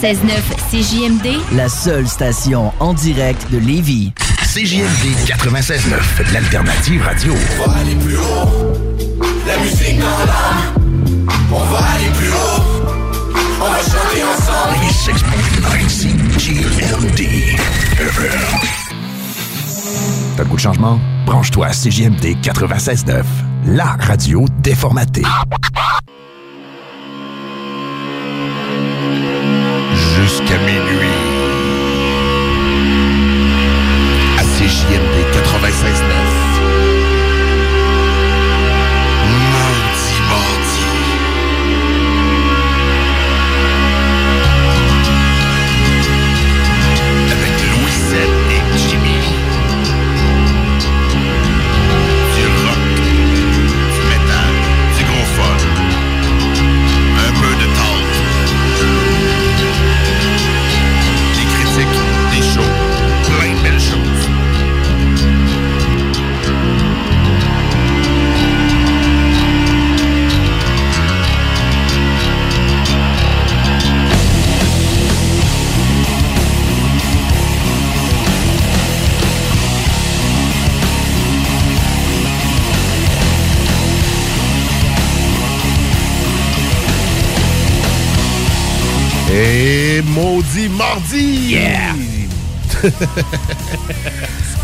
96.9 CJMD, la seule station en direct de Lévis. CJMD 96.9, l'alternative radio. On va aller plus haut, la musique dans l'âme. On va aller plus haut, on va chanter ensemble. 96.9 CJMD T'as le goût de changement? Branche-toi à CJMD 96.9, la radio déformatée.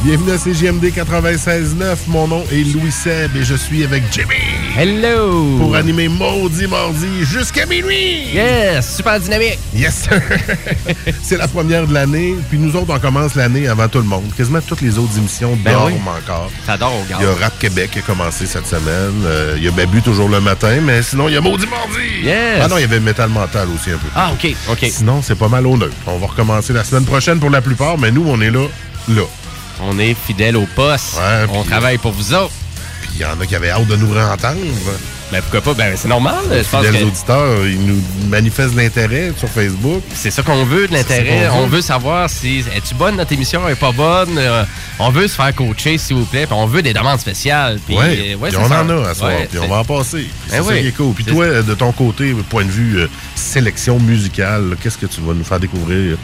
Bienvenue à CGMD 96.9. Mon nom est Louis Seb et je suis avec Jimmy. Hello! Pour animer Maudit Mardi jusqu'à minuit. Yes! Super dynamique! Yes! C'est la première de l'année. Puis nous autres, on commence l'année avant tout le monde. Quasiment toutes les autres émissions Ben dorment oui. encore. Au gars. Il y a Rap Québec qui a commencé cette semaine. Euh, il y a Babu toujours le matin, mais sinon, il y a Maudit Mardi. Yes! Ah non, il y avait Metal Mental aussi un peu. Ah, OK, OK. Sinon, c'est pas mal au neutre. On va recommencer la semaine prochaine pour la plupart, mais nous, on est là, là. On est fidèles au poste. Ouais, on travaille pour vous autres. Il y en a qui avaient hâte de nous entendre. Ben pourquoi pas? Ben c'est normal. Je pense que auditeurs, ils nous manifestent l'intérêt sur Facebook. c'est ça qu'on veut, de l'intérêt. On veut. savoir si es-tu bonne notre émission, est pas bonne? Euh, on veut se faire coacher, s'il vous plaît. Puis on veut des demandes spéciales. Puis, euh, ouais, puis c'est on ça. en a à soir, Ouais, puis on va en passer. Puis C'est Ben ça oui. qui est cool. Puis toi, de ton côté, point de vue euh, sélection musicale, qu'est-ce que tu vas nous faire découvrir?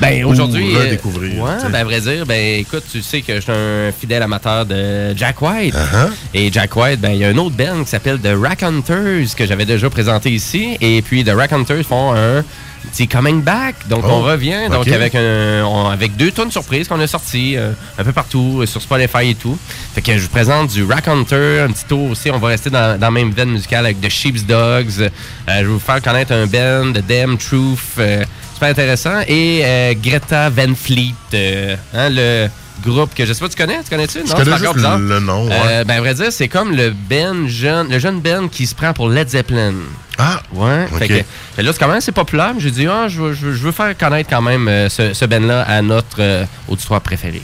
Ben Ou aujourd'hui. euh, redécouvrir, ouais, ben à vrai dire, ben écoute, tu sais que je suis un fidèle amateur de Jack White. Uh-huh. Et Jack White, ben il y a un autre band qui s'appelle The Rack Hunters que j'avais déjà présenté ici. Et puis The Rack Hunters font un petit coming back. Donc Oh, on revient donc avec un, on- avec deux tonnes surprises qu'on a sorties euh, un peu partout euh, sur Spotify et tout. Fait que je vous présente du Rack Hunter, un petit tour aussi. On va rester dans, dans la même veine musicale avec The Sheep's Dogs. Euh, je vais vous faire connaître un band de Damn Truth. euh, super intéressant. Et euh, Greta Van Fleet, euh, hein, le groupe que je sais pas, tu connais? Tu connais-tu? Je Non, connais c'est juste le, le nom. ouais. Euh, ben, à vrai dire, c'est comme le Ben jeune, le jeune Ben qui se prend pour Led Zeppelin. ah, Ouais. Ok. Fait que, fait là, c'est quand même assez populaire. mais J'ai dit, ah, je veux, je veux- je veux faire connaître quand même euh, ce, ce Ben-là à notre euh, auditoire préféré.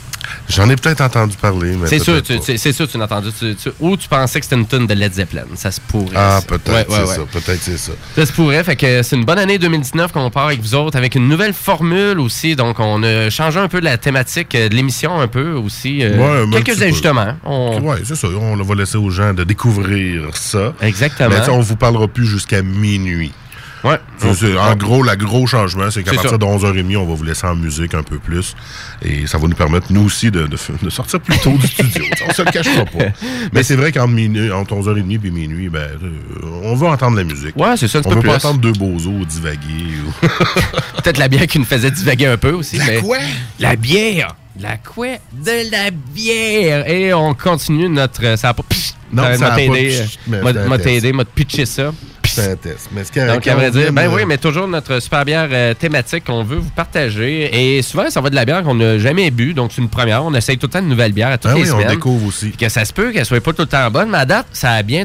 J'en ai peut-être entendu parler, mais C'est sûr, tu- c'est sûr, tu l'as entendu. Tu- tu- ou tu pensais que c'était une tune de Led Zeppelin. Ça se pourrait. Ah, peut-être, Ouais, c'est ouais. ça. Peut-être c'est ça. Ça se pourrait. Fait que c'est une bonne année 2019 qu'on part avec vous autres, avec une nouvelle formule aussi. Donc, on a changé un peu la thématique euh, de l'émission, un peu aussi. euh, quelques ajustements. On- Oui, c'est ça. On va laisser aux gens de découvrir ça. Exactement. Mais on vous parlera plus jusqu'à minuit. Ouais. C'est- c'est- en gros, le gros changement, c'est qu'à C'est partir ça. de 11h30, on va vous laisser en musique un peu plus. Et ça va nous permettre, nous aussi, de, de f- de sortir plus tôt du studio. on se le cachera pas. Mais c'est vrai qu'entre minuit- entre 11h30 et minuit, ben, euh, on va entendre la musique. Ouais, c'est ça, On veut pas entendre deux bozos divaguer. ou- Peut-être la bière qui nous faisait divaguer un peu aussi. La mais- quoi? La bière! La quoi? De la bière! Et on continue notre. Ça a pas. Non, m'a ça euh, m'a- un m'a t'aidé, m'a pitché ça. Mais ce Donc, à vrai dire, ben oui, mais toujours notre super bière euh, thématique qu'on veut vous partager. Et souvent, ça va de la bière qu'on n'a jamais bu. Donc, c'est une première. On essaye tout le temps de nouvelles bières à toutes Ah les oui, on semaines. découvre aussi. Puis que ça se peut qu'elle soit pas tout le temps bonne, mais à date, ça a bien.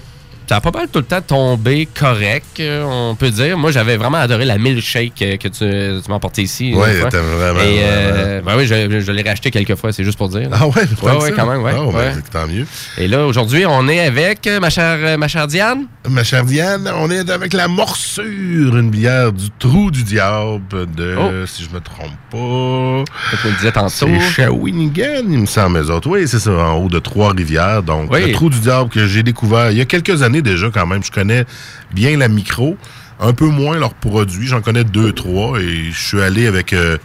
Ça a pas mal tout le temps tombé correct, euh, on peut dire. Moi, j'avais vraiment adoré la milkshake euh, que tu, tu m'as apportée ici. Fois. t'as vraiment, Et, euh, vraiment. ben oui, je, je l'ai racheté quelques fois, c'est juste pour dire. Ah ouais, Ouais, ouais, quand même, ouais. Ah, ben, ouais. tant mieux. Et là, aujourd'hui, on est avec ma chère, ma chère Diane. Ma chère Diane, on est avec la morsure, une bière du trou du diable de, Oh. si je me trompe pas, me le disais tantôt. c'est Shawinigan, il me semble, eux autres. Oui, c'est ça, en haut de Trois-Rivières. Donc, Oui. le trou du diable que j'ai découvert il y a quelques années déjà quand même. Je connais bien la micro, un peu moins leurs produits. J'en connais deux, trois et je suis allé avec euh,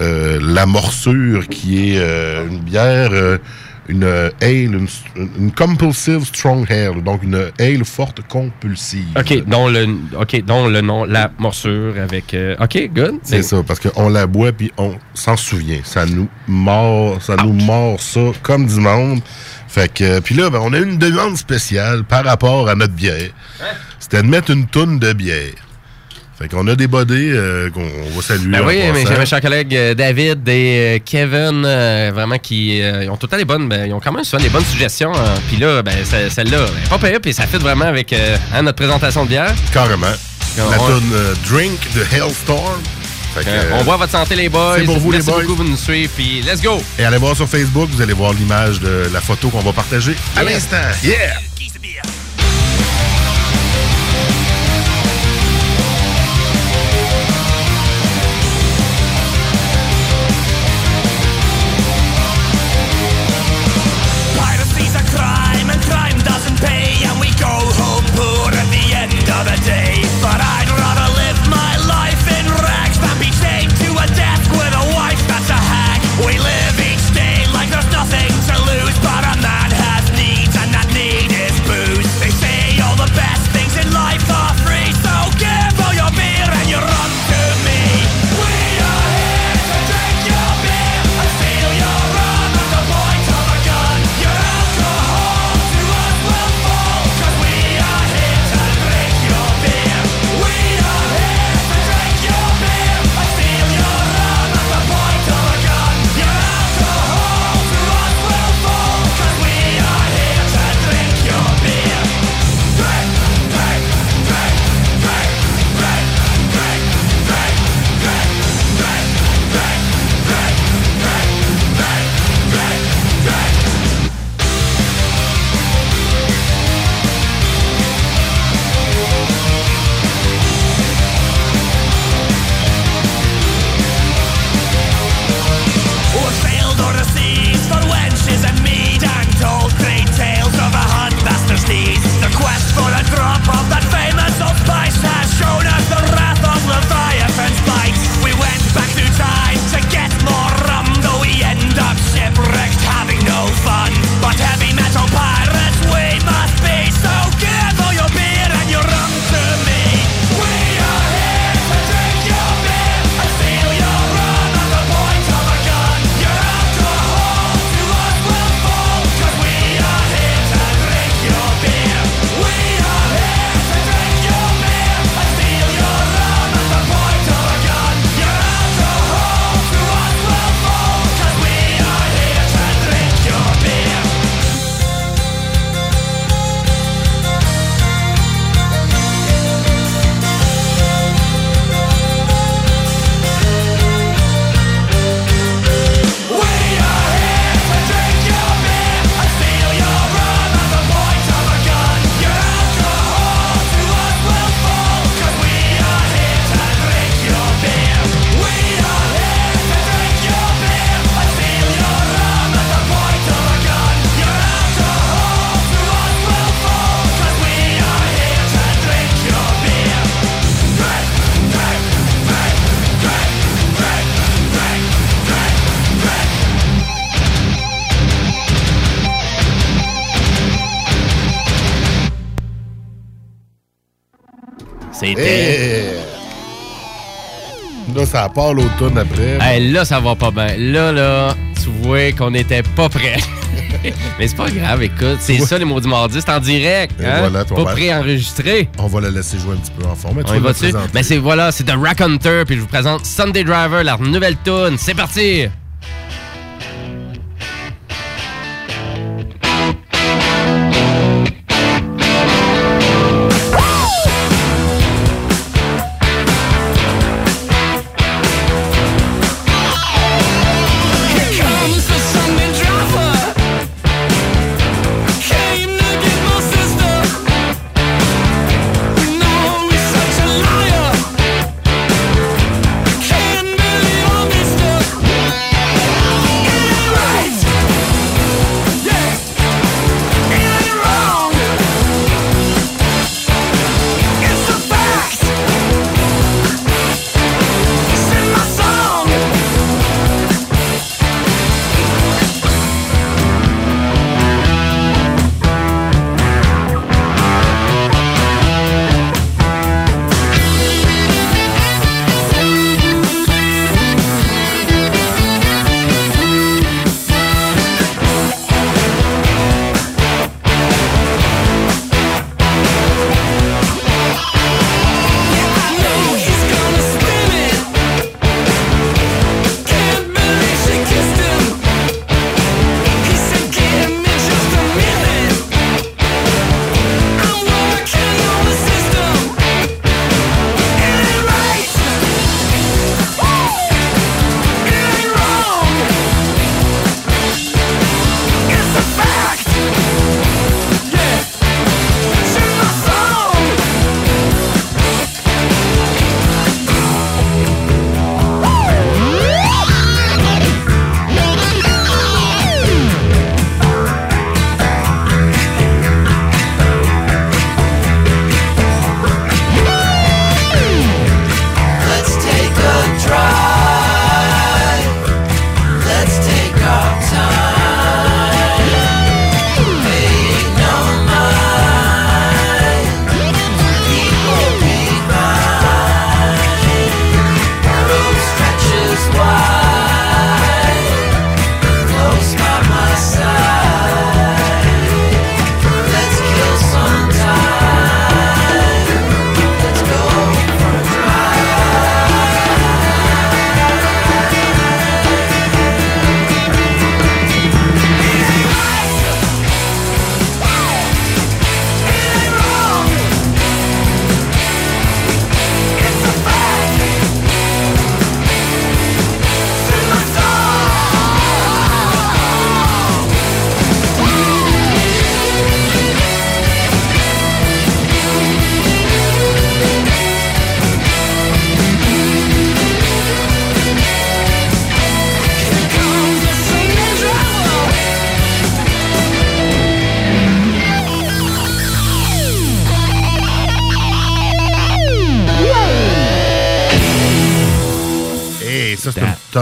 euh, la morsure qui est euh, une bière, une ale, une, une compulsive strong ale, donc une ale forte compulsive. OK, dont le, OK, dont le nom, la morsure avec... OK, good. C'est ça, parce qu'on la boit puis on s'en souvient. Ça nous mord, ça nous mord ça comme du monde. Fait que, puis là, ben, on a une demande spéciale par rapport à notre bière. C'était de mettre une tonne de bière. Fait qu'on a des bodés euh, qu'on on va saluer. Ben en oui, mais mes chers collègues euh, David et euh, Kevin, euh, vraiment, qui euh, ils ont tout le temps des bonnes, ben, ils ont quand même souvent des bonnes suggestions. hein. Puis là, ben, ce- celle-là, ben, pas puis ça fit vraiment avec euh, hein, notre présentation de bière. Carrément. La On- tonne euh, Drink de Hellstorm. Fait que, Euh, on voit votre santé, les boys. c'est pour vous, les Merci boys. beaucoup de nous suivre, puis let's go! Et allez voir sur Facebook, vous allez voir l'image de la photo qu'on va partager à Yeah. l'instant. Yeah! Ça part l'automne après. Hey, là, ça va pas bien. Là, là, tu vois qu'on n'était pas prêt. Mais c'est pas grave, écoute. C'est ça, les mots du mardi. C'est en direct. Hein? voilà, pas ben- pré-enregistré. On va la laisser jouer un petit peu en forme. On va-tu? Mais c'est voilà, c'est The Rack Hunter, puis je vous présente Sunday Driver, leur nouvelle tune. C'est parti!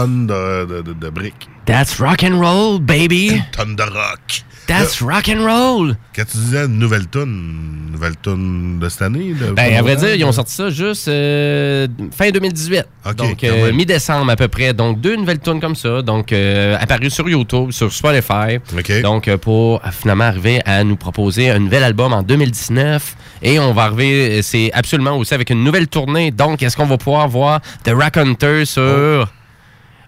De, de, de- de briques. That's rock and roll, baby. Une tonne de rock. That's rock and roll. Quand tu disais une nouvelle tonne, nouvelle tonne de cette année? de- Ben, à vrai dire, ils ont sorti ça juste euh, fin 2018. Ok, donc, euh, mi-décembre à peu près. Donc, deux nouvelles tunes comme ça. Donc, euh, apparues sur YouTube, sur Spotify. Donc, euh, pour euh, finalement arriver à nous proposer un nouvel album en 2019. Et on va arriver, euh, c'est absolument aussi avec une nouvelle tournée. Donc, est-ce qu'on va pouvoir voir The Rack Hunter sur...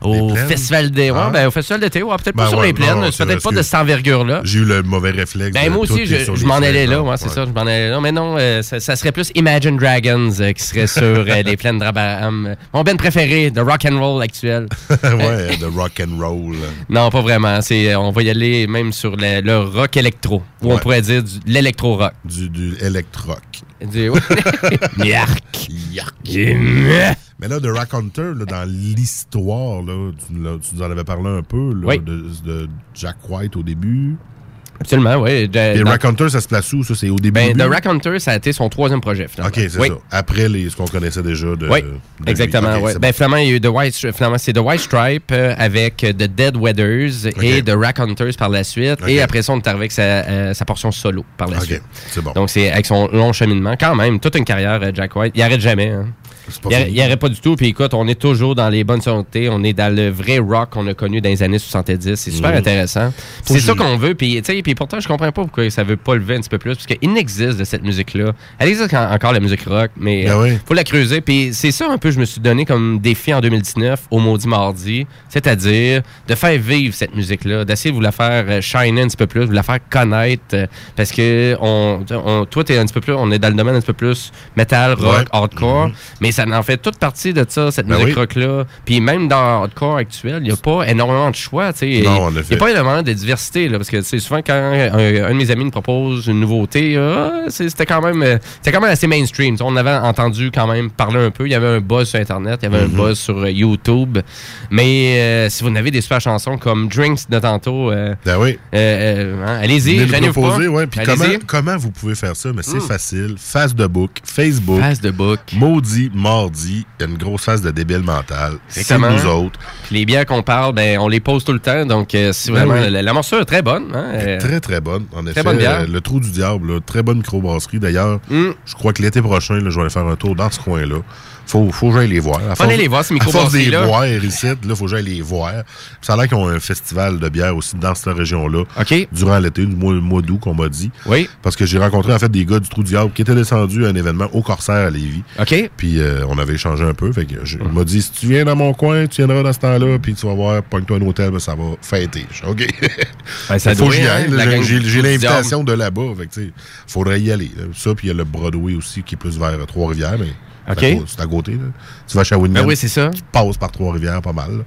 Au Les plaines? festival. Ouais, Ah. ben, au festival d'été, ouais, peut-être Ben pas sur les plaines, peut-être pas de cette envergure-là. J'ai eu le mauvais réflexe. Ben de moi aussi, je, je m'en allais là, hein. ouais, c'est ça, je m'en allais là. Mais non, euh, ça, ça serait plus Imagine Dragons euh, qui serait sur euh, les plaines d'Abraham. Mon band préféré, de rock and roll actuel. ouais, de rock and roll. Non, pas vraiment. C'est, on va y aller même sur le, le rock électro, ou on pourrait dire l'électro-rock. Du, du électroc. Du- Yark. Yark. Mais là, de Rock Hunter, là, dans l'histoire, là, tu, nous l'as- tu nous en avais parlé un peu, là, Oui. de, de Jack White au début. Absolument, oui. Et dans- Rock Hunter, ça se place où? Ça, c'est au début? ben, début? The Rack Hunter, ça a été son troisième projet, finalement. OK, c'est Oui. ça. Après les, ce qu'on connaissait déjà de. Oui, de exactement. OK, c'est Ben, bon. finalement, il y a eu The White, finalement, c'est The White Stripe euh, avec euh, The Dead Weathers et The Rack Hunters par la suite. OK. Et après ça, on est arrivé avec sa, euh, sa portion solo par la OK, suite. c'est bon. Donc, c'est avec son long cheminement. Quand même, toute une carrière, Jack White. Il arrête jamais. Hein. Il, il arrête pas du tout. Puis écoute, on est toujours dans les bonnes sonorités. On est dans le vrai rock qu'on a connu dans les années 70. C'est super intéressant. C'est ça qu'on veut. Puis, puis pourtant, je comprends pas pourquoi ça veut pas lever un petit peu plus. Parce qu'il existe de cette musique-là. Elle existe en- encore, la musique rock. Mais Ben oui. faut la creuser. Puis c'est ça un peu, je me suis donné comme défi en 2019 au Maudit Mardi. C'est-à-dire de faire vivre cette musique-là. D'essayer de vous la faire euh, shiner un petit peu plus, vous la faire connaître. euh, parce que on, on, toi, t'es un petit peu plus, on est dans le domaine un petit peu plus metal, rock, Ouais. hardcore. Mhm. Mais ça en fait toute partie de ça, cette Ben musique oui. rock-là. Puis même dans hardcore actuel, il n'y a pas énormément de choix. Il n'y a pas énormément de diversité. Là, parce que souvent, quand un, un de mes amis me propose une nouveauté, ah, c'était quand même euh, c'était quand même assez mainstream. On avait entendu quand même parler un peu. Il y avait un buzz sur Internet, il y avait un Mhm. buzz sur euh, YouTube. Mais euh, si vous avez des super chansons comme Drinks de tantôt, euh, Ben oui. hein, allez-y, proposer, ouais. Puis comment, comment vous pouvez faire ça? Mais c'est Mm. facile. Face de book, Facebook, Face de book. maudit, mardi, il y a une grosse face de débile mental. C'est nous autres. Puis les bières qu'on parle, ben, on les pose tout le temps. Donc, euh, si Ben vraiment, oui. la, la morsure est très bonne. Hein, euh, Très, très bonne. En effet, bonne bière. euh, le Trou du Diable, là, très bonne microbrasserie. D'ailleurs, Mm. je crois que l'été prochain, là, je vais aller faire un tour dans ce coin-là. Faut, faut que j'aille les voir. À Faut aller les voir, ces À force de les ici, là, faut que j'aille les voir. Puis ça a l'air qu'ils ont un festival de bière aussi dans cette région-là. OK. Durant l'été, du mois, mois d'août, qu'on m'a dit. Oui. Parce que j'ai rencontré, en fait, des gars du Trou du Diable qui étaient descendus à un événement au Corsaire à Lévis. OK. Puis euh, on avait échangé un peu. Fait que je- il m'a dit si tu viens dans mon coin, tu viendras dans ce temps-là, puis tu vas voir, pogne-toi un hôtel, ben, ça va fêter. Je dis, OK. Ben, ça faut que j'y aille. J'ai- l'invitation de là-bas. Fait que, tu sais, faudrait y aller. là. Ça, puis il y a le Broadway aussi qui est plus vers Trois-Rivières, mais OK. c'est à côté. là. Tu vas à Shawinigan, Ben oui, c'est ça. tu passes par Trois-Rivières pas mal. là.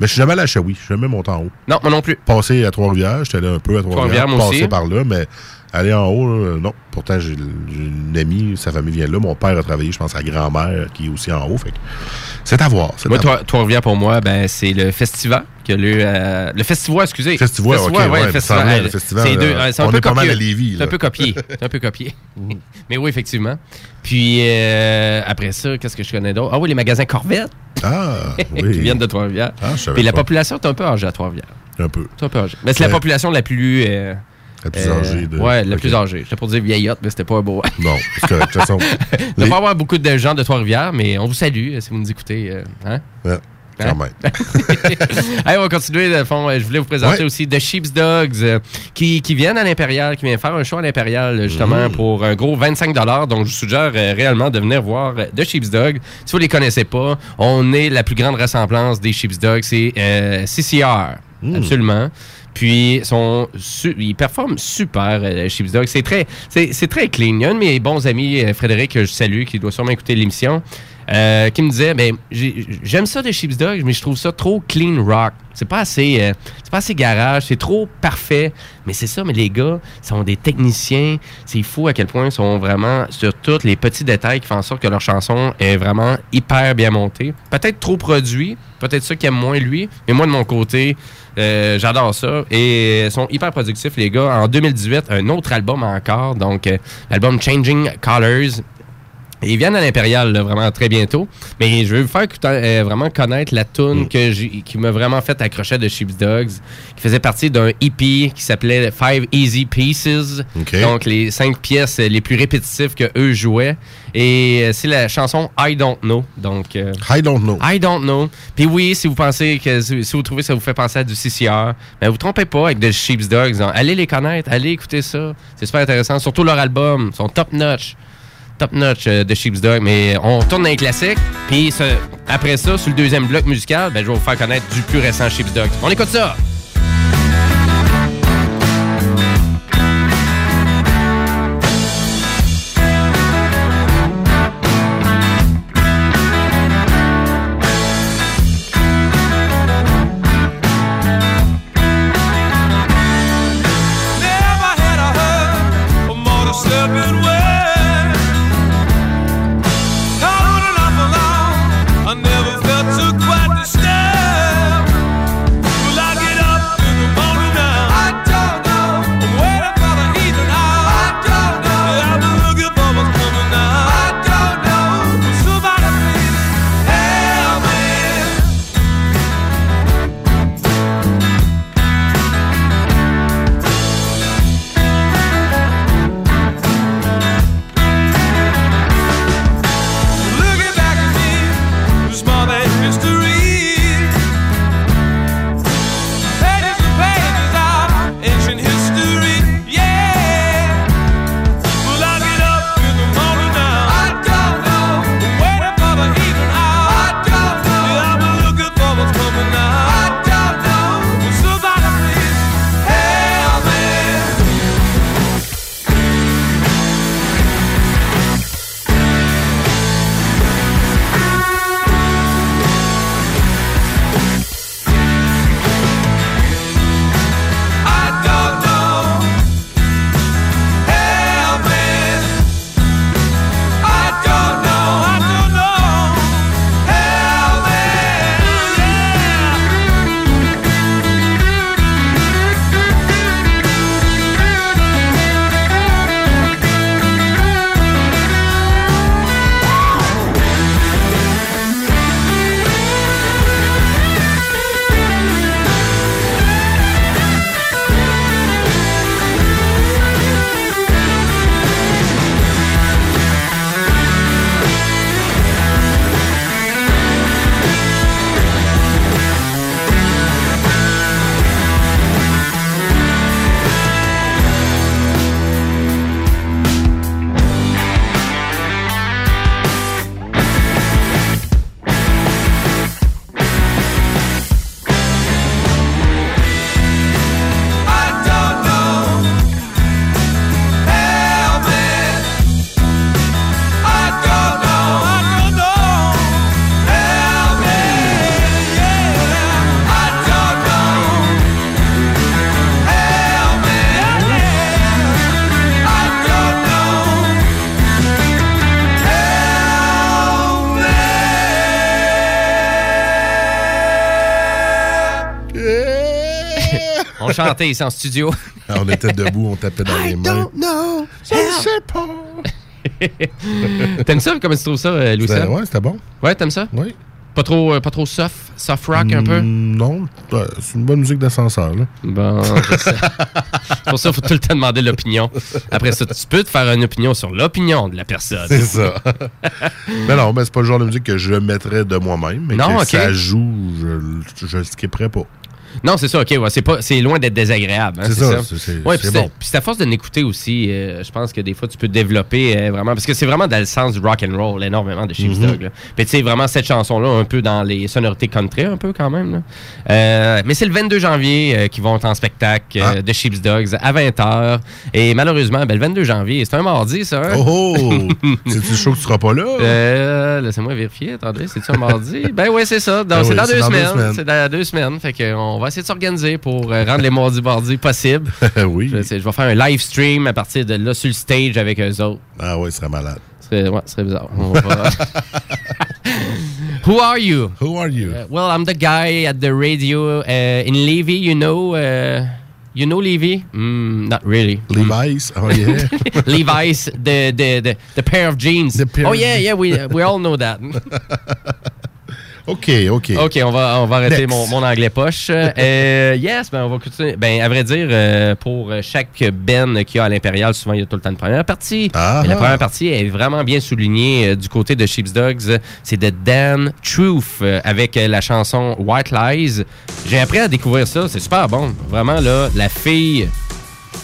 Mais je suis jamais allé à Shawi. Je suis jamais monté en haut. Non, moi non plus. Passer à Trois-Rivières, j'étais allé un peu à Trois-Rivières, passer aussi. par là, mais aller en haut, là, non. Pourtant, j'ai une amie, sa famille vient là. Mon père a travaillé, je pense, à grand-mère qui est aussi en haut. Fait c'est à voir. Moi, toi, Trois-Rivières, pour moi, ben, c'est le festival que le, euh, le festival, excusez. Festival, ok, ouais, le revient, le Euh, festival, C'est deux, euh, c'est un on peu est pas mal copié. à Lévis, C'est un peu copié. C'est un peu copié. Mais oui, effectivement. Puis, euh, après ça, qu'est-ce que je connais d'autre? Ah oui, les magasins Corvette Ah, qui oui. viennent de Trois-Rivières. Ah, Puis la population est un peu âgée à Trois-Rivières. Un peu. C'est un peu âgée. Mais c'est la Ouais. population la plus... euh, La plus euh, âgée de. Ouais, la Ok. plus âgée. J'étais pour dire vieillotte, mais c'était pas un beau. Non, c'est correct. De toute façon, Il ne les- pas avoir beaucoup de gens de Trois-Rivières, mais on vous salue euh, si vous nous écoutez. euh, hein? Ouais, quand même. Allez, on va continuer. Le fond, euh, je voulais vous présenter Ouais. aussi The Sheep's Dogs euh, qui, qui viennent à l'Impérial, qui viennent faire un show à l'Impérial, euh, justement, Mmh. pour un gros 25 Donc, je vous suggère euh, réellement de venir voir euh, The Sheep's Dogs. Si vous les connaissez pas, on est la plus grande ressemblance des Sheep's Dogs. C'est euh, CCR. Mmh. Absolument. Puis, ils performent super, euh, Sheep's Dogs. C'est très, c'est, très clean. Il y a un de mes bons amis, euh, Frédéric, que je salue, qui doit sûrement écouter l'émission, euh, qui me disait ben, j'ai- j'aime ça de Sheep's Dogs, mais je trouve ça trop clean rock. C'est pas assez, euh, c'est pas assez garage, c'est trop parfait. Mais c'est ça, mais les gars sont des techniciens. C'est fou à quel point ils sont vraiment sur tous les petits détails qui font en sorte que leur chanson est vraiment hyper bien montée. Peut-être trop produit, peut-être ça qui aime moins lui. Mais moi, de mon côté, euh, j'adore ça. Et ils sont hyper productifs, les gars. En 2018, un autre album encore. Donc, euh, l'album Changing Colors. Ils viennent à l'Impérial vraiment très bientôt. Mais je vais vous faire euh, vraiment connaître la tune que j'ai- qui m'a vraiment fait accrocher de Sheepdogs, qui faisait partie d'un EP qui s'appelait Five Easy Pieces. Donc les cinq pièces les plus répétitives que eux jouaient. Et euh, c'est la chanson I Don't Know. Donc euh, I don't know. I don't know. Puis oui, si vous pensez que si vous trouvez que ça vous fait penser à du CCR, ben vous trompez pas avec de Sheep's Dogs. hein. Allez les connaître, allez écouter ça. C'est super intéressant. Surtout leur album, son top notch. Top notch euh, de Sheep's Dog. Mais on tourne dans les classiques. Puis après ça, sur le deuxième bloc musical, ben, je vais vous faire connaître du plus récent Sheep's Dog. On écoute ça. Chantait ici en studio. Ah, on était debout, on tapait dans les mains. know. Je sais pas. T'aimes ça? Comment tu trouves ça, euh, Louis? Ouais, c'était bon. Ouais, t'aimes ça? Oui. Pas trop, euh, pas trop soft, soft rock un peu? Mm, Non, ouais, c'est une bonne musique d'ascenseur. Bon, c'est pour ça, il faut tout le temps demander l'opinion. Après ça, tu peux te faire une opinion sur l'opinion de la personne. C'est ça. mais non, mais c'est pas le genre de musique que je mettrais de moi-même. Mais Non, que ok. ça joue, je, je le skipperais pas. Non, c'est ça, ok. ouais, c'est pas, c'est loin d'être désagréable. hein, C'est ça, c'est- c'est- Ouais, c'est puis bon. Puis c'est à force de l'écouter aussi. euh, je pense que des fois, tu peux développer euh, vraiment. Parce que c'est vraiment dans le sens du rock and roll énormément de Mhm. Dog. là. Puis tu sais, vraiment cette chanson-là, un peu dans les sonorités country, un peu quand même. là. Euh, mais c'est le 22 janvier qu'ils vont être en spectacle Ah. de Sheep's Dogs à 20h. Et malheureusement, ben, le 22 janvier, c'est un mardi, ça. hein? Oh, oh! C'est-tu chaud que tu seras pas là? Laissez-moi vérifier. Attendez, c'est-tu un mardi? ben oui, c'est ça. Dans- Ben c'est oui, dans, c'est deux dans deux semaines. C'est dans deux semaines. Fait va essayer de s'organiser pour euh, rendre les mardis mardis possibles. oui. Je, je vais faire un live stream à partir de là sur le stage avec eux autres. Ah oui, ce serait malade. Ce serait, ouais, ce serait bizarre. On va- Who are you? Who are you? Uh, well, I'm the guy at the radio uh, in Levy, you know. Uh, You know Levi? Mm, not really. Levi's? Oh, yeah. Levi's, the, the, the, the pair of jeans. Pair oh, yeah, yeah, we, we all know that. OK, OK. OK, on va, on va arrêter mon, mon anglais poche. Euh, yes, ben on va continuer. Ben, à vrai dire, euh, pour chaque Ben qu'il y a à l'Impérial, souvent, il y a tout le temps une première partie. Ah. La première partie est vraiment bien soulignée euh, du côté de Sheep's Dogs. C'est de Dan Truth euh, avec la chanson White Lies. J'ai appris à découvrir ça. C'est super bon. Vraiment, là, la fille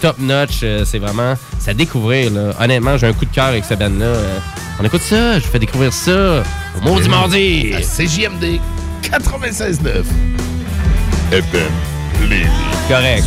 top notch. euh, c'est vraiment, c'est à découvrir. Là. Honnêtement, j'ai un coup de cœur avec ce band-là. Euh, on écoute ça, je vous fais découvrir ça. Au Maudit Mardi. À CJMD 96.9. FM Lévis. Correct.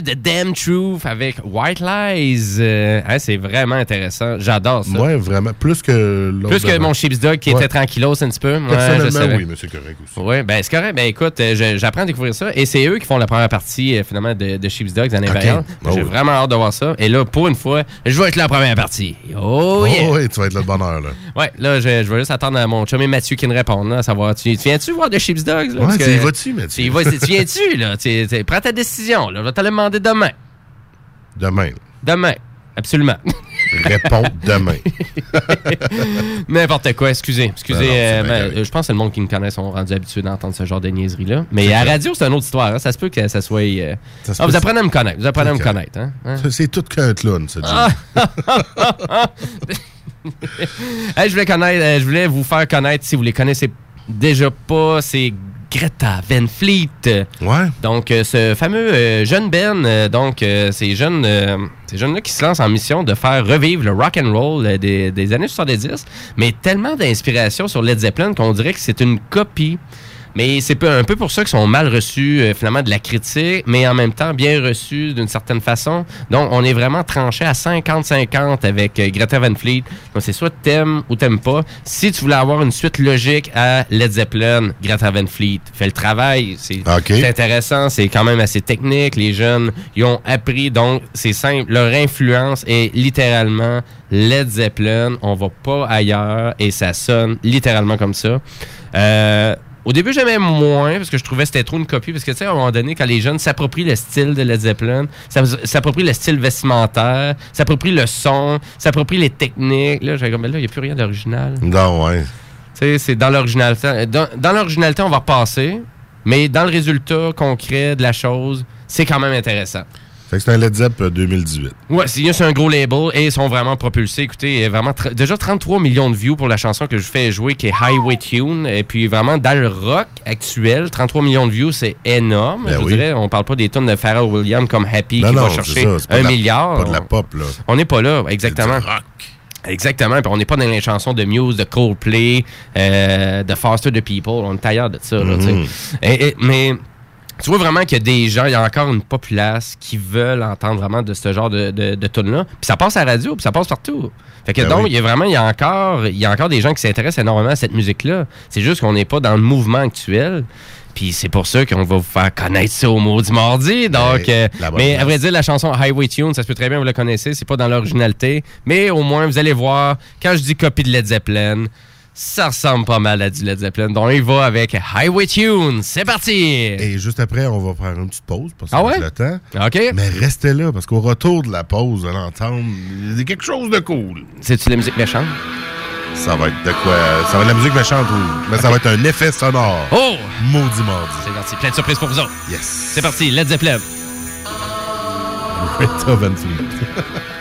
The Damn Truth avec White Lies. Euh, hein, c'est vraiment intéressant. J'adore ça. Ouais, vraiment. Plus que. Plus que mon Sheep's Dog qui Ouais. était tranquillos un petit peu. Personnellement, oui, mais c'est correct aussi. Oui, ben c'est correct. Ben écoute, euh, j'apprends à découvrir ça. Et c'est eux qui font la première partie, euh, finalement, de, de Sheep's Dogs en Impérial. Oh J'ai oui. vraiment hâte de voir ça. Et là, pour une fois, je vais être la première partie. Oh, Oh, yeah! oui, tu vas être là de bonne heure, là. Ouais, là, je, je vais juste attendre à mon chum et Mathieu qui me répondent, là, à savoir, tu, tu viens-tu voir de Sheep's Dogs? Là, Ouais, tu y vas-tu, Mathieu? Tu tu viens-tu, là? Tu- prends ta décision, là. Je vais te le demander demain. Demain. Demain. Absolument. Réponds demain. N'importe quoi, excusez. Excusez, Ben non, euh, ben, je pense que le monde qui me connaît sont rendus habitués d'entendre ce genre de niaiserie-là. Mais à la radio, c'est une autre histoire. hein. Ça se peut que ça soit. euh, Ça Ah, vous apprenez à me connaître. Vous apprenez à me connaître. Hein? Hein? C'est tout qu'un clown! Jimmy. Hey, je voulais connaître, euh, je voulais vous faire connaître si vous les connaissez déjà pas, c'est Greta Van Fleet. Ouais. Donc, euh, ce fameux euh, jeune Ben, euh, donc, ces jeunes, ces jeunes-là qui se lancent en mission de faire revivre le rock and roll des, des années 70, mais tellement d'inspiration sur Led Zeppelin qu'on dirait que c'est une copie. Mais c'est un peu pour ça qu'ils sont mal reçus, euh, finalement, de la critique, mais en même temps bien reçus d'une certaine façon. Donc, on est vraiment tranché à 50-50 avec euh, Greta Van Fleet. Donc, c'est soit t'aimes ou t'aimes pas. Si tu voulais avoir une suite logique à Led Zeppelin, Greta Van Fleet, fais le travail. C'est intéressant, c'est quand même assez technique. Les jeunes, ils ont appris, donc c'est simple. Leur influence est littéralement Led Zeppelin. On va pas ailleurs et ça sonne littéralement comme ça. Euh, Au début, j'aimais moins parce que je trouvais que c'était trop une copie. Parce que, tu sais, à un moment donné, quand les jeunes s'approprient le style de Led Zeppelin, s'app- s'approprient le style vestimentaire, s'approprient le son, s'approprient les techniques, là, j'avais comme, là, il n'y a plus rien d'original. Non, ouais. Tu sais, c'est dans l'originalité. Dans, dans l'originalité, on va repasser, mais dans le résultat concret de la chose, c'est quand même intéressant. Fait que c'est un Led Zepp euh, 2018. Ouais, c'est un gros label et ils sont vraiment propulsés. Écoutez, vraiment déjà 33 millions de views pour la chanson que je fais jouer qui est Highway Tune. Et puis vraiment, dans le rock actuel, 33 millions de views, c'est énorme. Ben je oui. dirais, on parle pas des tonnes de Pharrell Williams comme Happy Non, qui non, va chercher ça, un la- milliard. pas de la pop, là. On n'est pas là, exactement. Du rock. Exactement. Puis on n'est pas dans les chansons de Muse, de Coldplay, euh, de Faster the People. On est ailleurs de ça. là, tu sais. Et- et- mais tu vois vraiment qu'il y a des gens, il y a encore une populace qui veulent entendre vraiment de ce genre de, de, de tunes-là. Puis ça passe à la radio, puis ça passe partout. Fait que Ben donc, oui. il y a vraiment, il y a encore, il y a encore des gens qui s'intéressent énormément à cette musique-là. C'est juste qu'on n'est pas dans le mouvement actuel. Puis c'est pour ça qu'on va vous faire connaître ça au Maudit Mardi. Donc, Ben, euh, la bonne mais à vrai dire, la chanson Highway Tune, ça se peut très bien, vous la connaissez. C'est pas dans l'originalité. Mais au moins, vous allez voir, quand je dis copie de Led Zeppelin, ça ressemble pas mal à du Led Zeppelin. Donc, il va avec Highway Tune. C'est parti! Et juste après, on va faire une petite pause parce que Ah ouais? le temps. OK. Mais restez là parce qu'au retour de la pause, y a quelque chose de cool. C'est-tu la musique méchante? Ça va être de quoi? Ça va être de la musique méchante, oui. Mais ça va être un effet sonore. Oh! Maudit mardi. C'est parti. Plein de surprises pour vous autres. Yes. C'est parti. Led Zeppelin.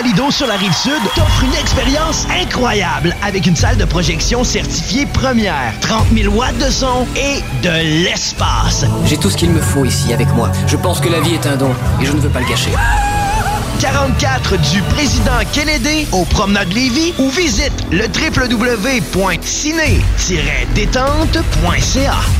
Le Cinéma Lido sur la rive sud t'offre une expérience incroyable avec une salle de projection certifiée première, 30 000 watts de son et de l'espace. J'ai tout ce qu'il me faut ici avec moi. Je pense que la vie est un don et je ne veux pas le gâcher. 44 du président Kennedy au Promenade Lévis ou visite le www.ciné-détente.ca.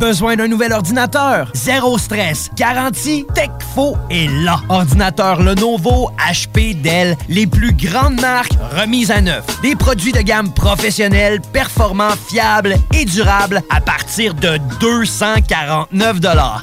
Besoin d'un nouvel ordinateur? Zéro stress. Garantie Techfo est là. Ordinateur Lenovo, HP, Dell, les plus grandes marques remises à neuf. Des produits de gamme professionnels, performants, fiables et durables à partir de 249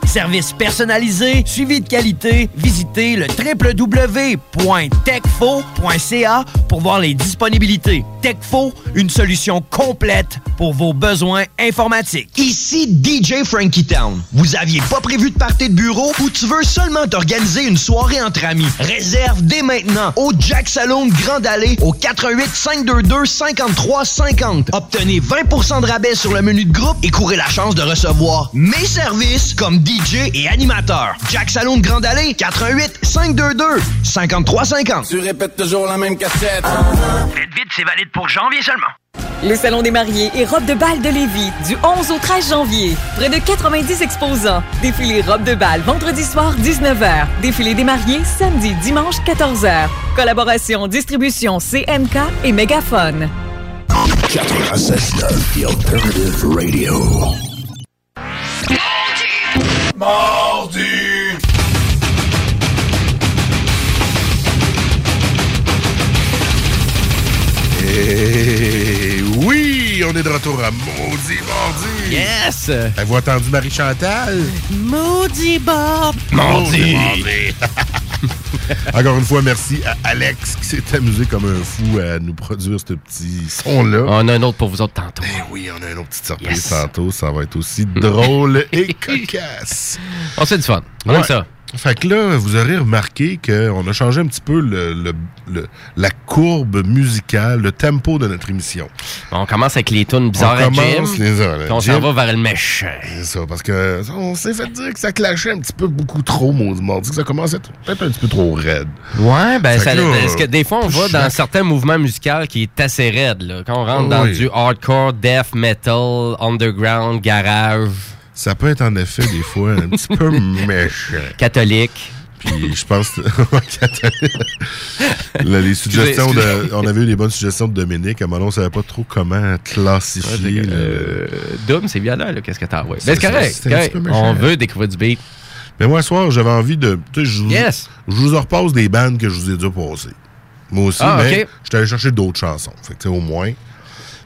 Service personnalisé, suivi de qualité. Visitez le www.techfo.ca pour voir les disponibilités. Techfo, une solution complète pour vos besoins informatiques. Ici DJ Frankie Town. Vous aviez pas prévu de partir de bureau ou tu veux seulement t'organiser une soirée entre amis? Réserve dès maintenant au Jack Saloon Grande Allée au 88 522 53 50. Obtenez 20% de rabais sur le menu de groupe et courez la chance de recevoir mes services comme DJ et animateur. Jack Saloon Grande Allée 88 522 53 50. Tu répètes toujours la même cassette. Vite vite, c'est valide pour janvier seulement. Le Salon des mariés et robes de bal de Lévis, du 11 au 13 janvier. Près de 90 exposants. Défilé robes de bal vendredi soir 19h. Défilé des mariés samedi, dimanche 14h. Collaboration, distribution CNK et Mégaphone. 96.9 The Alternative Radio. Mardi! Et oui, on est de retour à Maudit Mardi. Yes! Avez-vous entendu Marie-Chantal? Maudit Bob! Maudit Mardi. Encore une fois, merci à Alex qui s'est amusé comme un fou à nous produire ce petit son-là. On a un autre pour vous autres tantôt. Eh oui, on a une autre petite surprise Yes. tantôt. Ça va être aussi drôle et cocasse. On se fait du fun. On aime ça. Fait que là, vous aurez remarqué qu'on a changé un petit peu le, le- le- la courbe musicale, le tempo de notre émission. On commence avec les tunes bizarres On à Jim. les- puis on s'en va vers le méchant. C'est ça, parce que on s'est fait dire que ça clashait un petit peu beaucoup trop, maudit mardi, que ça commençait peut-être un petit peu trop raide. Ouais, ben, ça, que là, parce que des fois, on va chaque- dans certains mouvements musicaux qui est assez raide, là. Quand on rentre dans du hardcore, death metal, underground, garage. Ça peut être en effet des fois un petit peu méchant. Catholique. Puis je pense que- les suggestions de, on avait eu des bonnes suggestions de Dominique. À un moment, on savait pas trop comment classifier. le- Euh, Doom, c'est violent, là. Qu'est-ce que t'as envoyé? C'est Ben, c'est correct. On veut découvrir du beat. Mais moi, ce soir, j'avais envie de. Je, vous- Yes. je vous repasse des bandes que je vous ai déjà passées. Moi aussi, Ah, mais ok. j'étais allé chercher d'autres chansons. Fait que, tu sais, au moins.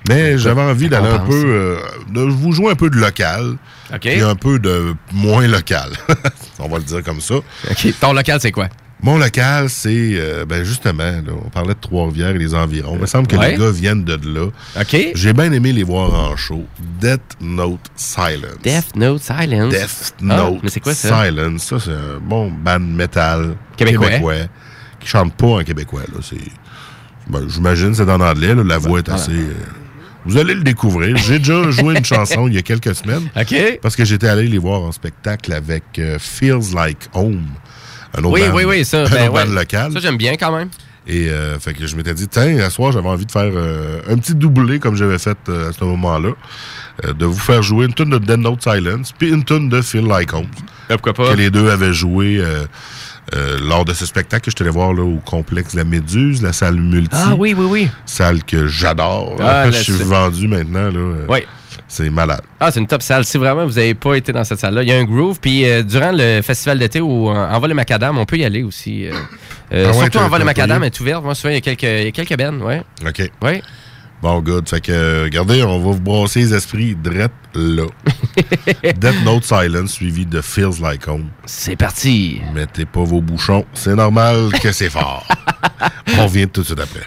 Mais j'avais envie d'aller un peu. euh, de vous jouer un peu de local. OK. Et un peu de moins local. on va le dire comme ça. Ton local, c'est quoi? Mon local, c'est euh, ben justement, là, on parlait de Trois-Rivières et les environs. Il me semble que Ouais. les gars viennent de là. OK. J'ai bien aimé les voir en show. Death Note Silence. Death Note Silence? Death Ah, Note mais c'est quoi ça? Silence. Ça, c'est un bon band metal Québécois. qui chante pas en québécois. Là. C'est, ben, j'imagine que c'est en anglais. là. La voix est assez... euh, vous allez le découvrir. J'ai déjà joué une chanson il y a quelques semaines. OK. Parce que j'étais allé les voir en spectacle avec euh, Feels Like Home. Un autre Oui, band- oui, oui, ça. Un ben, autre ouais. band local. Ça, j'aime bien quand même. Et euh, fait que je m'étais dit, tiens, à soir, j'avais envie de faire euh, un petit doublé comme j'avais fait euh, à ce moment-là. de vous faire jouer une tune de Dead Note Silence, puis une tune de Feel Like Home. pourquoi pas? Que les deux avaient joué euh, lors de ce spectacle que je suis allé voir là, au complexe La Méduse, la salle multi. Ah oui, oui, oui. Salle que j'adore. Ah, je suis vendu maintenant. Là, Oui. C'est malade. Ah, c'est une top salle. Si vraiment vous n'avez pas été dans cette salle-là, il y a un groove. Puis euh, durant le festival d'été ou euh, Envol le Macadam, on peut y aller aussi. euh, Ah ouais, surtout t'as- Envol le Macadam est ouvert. Moi, souvent, il y a quelques, il y a quelques bennes, ouais. OK. Oui. Bon, good. Fait que, regardez, on va vous brasser les esprits drette là. Death Note Silence suivi de Feels Like Home. C'est parti. Mettez pas vos bouchons. C'est normal que c'est fort. on revient tout de suite après.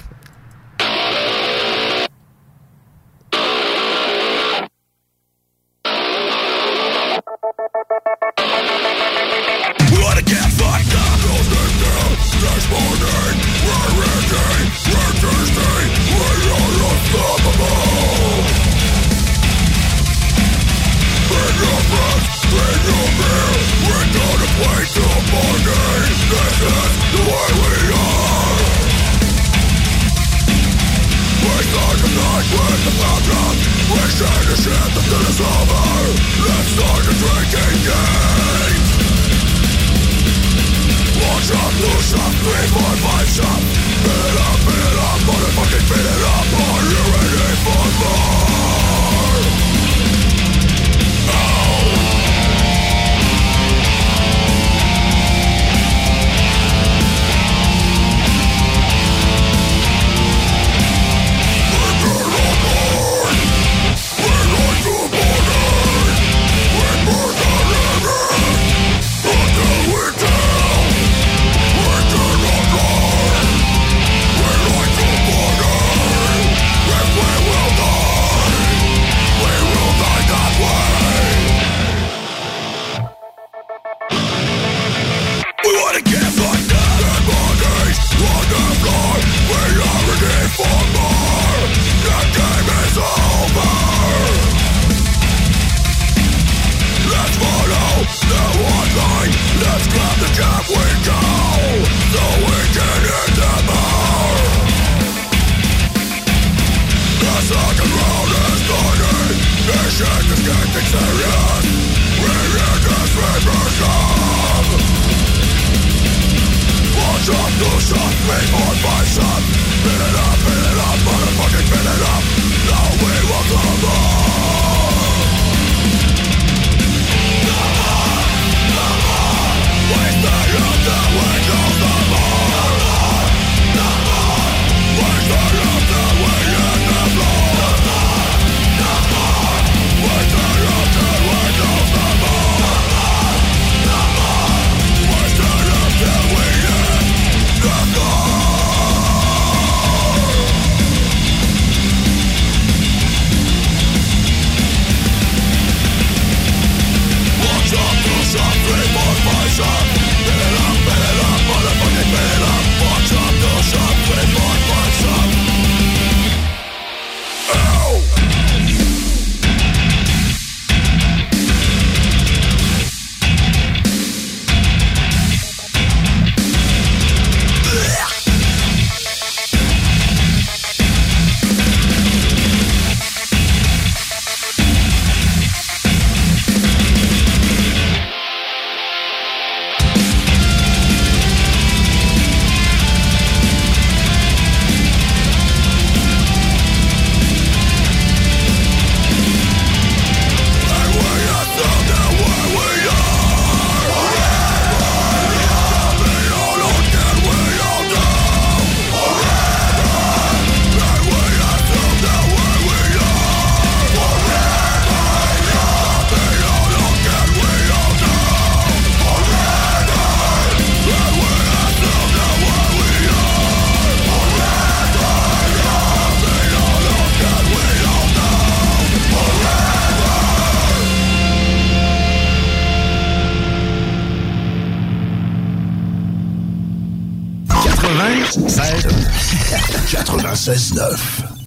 96 9.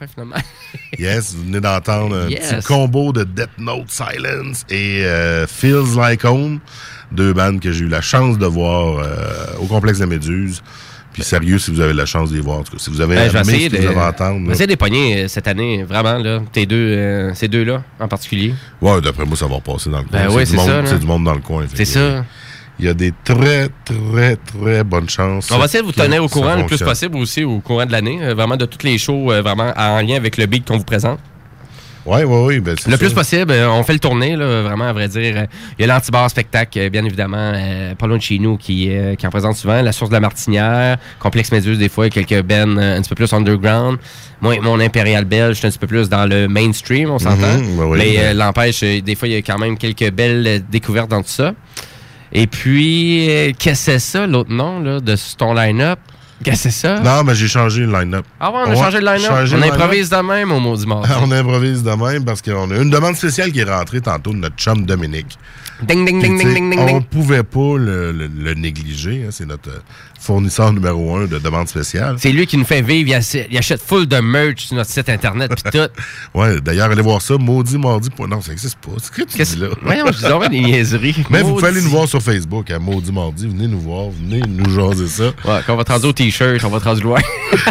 La fin, finalement. Yes, vous venez d'entendre un Yes. petit combo de Death Note Silence et euh, Feels Like Home, deux bandes que j'ai eu la chance de voir euh, au complexe de Méduse. Puis sérieux, si vous avez la chance de les voir, en tout cas, si vous avez vais aimé ce que de, vous avez à entendre. de les pogner euh, cette année, vraiment, là. Tes deux, euh, ces deux-là, en particulier. Ouais, d'après moi, ça va repasser dans le coin. Ben oui, du c'est monde- ça, là. C'est du monde dans le coin. C'est ça. Il y a des très, très, très bonnes chances. On va essayer de vous tenir au courant le plus possible aussi au courant de l'année, euh, vraiment de toutes les shows, euh, vraiment en lien avec le beat qu'on vous présente. Oui, oui, oui. Ben, Le plus possible, euh, on fait le tourner, là, vraiment, à vrai dire. Il y a l'Antibar Spectacle, bien évidemment, euh, pas loin de chez nous, qui, euh, qui en présente souvent. La Source de la Martinière, Complexe Méduse, des fois, il y a quelques bennes euh, un petit peu plus underground. Moi, mon Impérial Belge, je suis un petit peu plus dans le mainstream, on s'entend. Mhm, ben oui, Mais ben- l'empêche, des fois, il y a quand même quelques belles découvertes dans tout ça. Et puis, euh, qu'est-ce que c'est ça, l'autre nom là, de ton line-up? Qu'est-ce que c'est ça? Non, mais j'ai changé le line-up. Ah ouais, on a changé de line-up. On le improvise de même au mot du mardi. on improvise de même parce qu'on a une demande spéciale qui est rentrée tantôt de notre chum Dominique. Ding, ding, ding, tu sais, ding, ding, on ding. ne pouvait pas le, le- le négliger. hein. C'est notre fournisseur numéro un de demande spéciale. C'est lui qui nous fait vivre. Il achète, il achète full de merch sur notre site internet pis tout. Ouais, d'ailleurs, allez voir ça, maudit mardi. Non, ça n'existe pas. C'est ce que tu dis là? Voyons, je dis donc des niaiseries. Mais vous pouvez aller nous voir sur Facebook à Maudit Mardi. Venez nous voir, venez nous jaser ça. Ouais, quand on va te rendre au t-shirt, on va te rendre loin.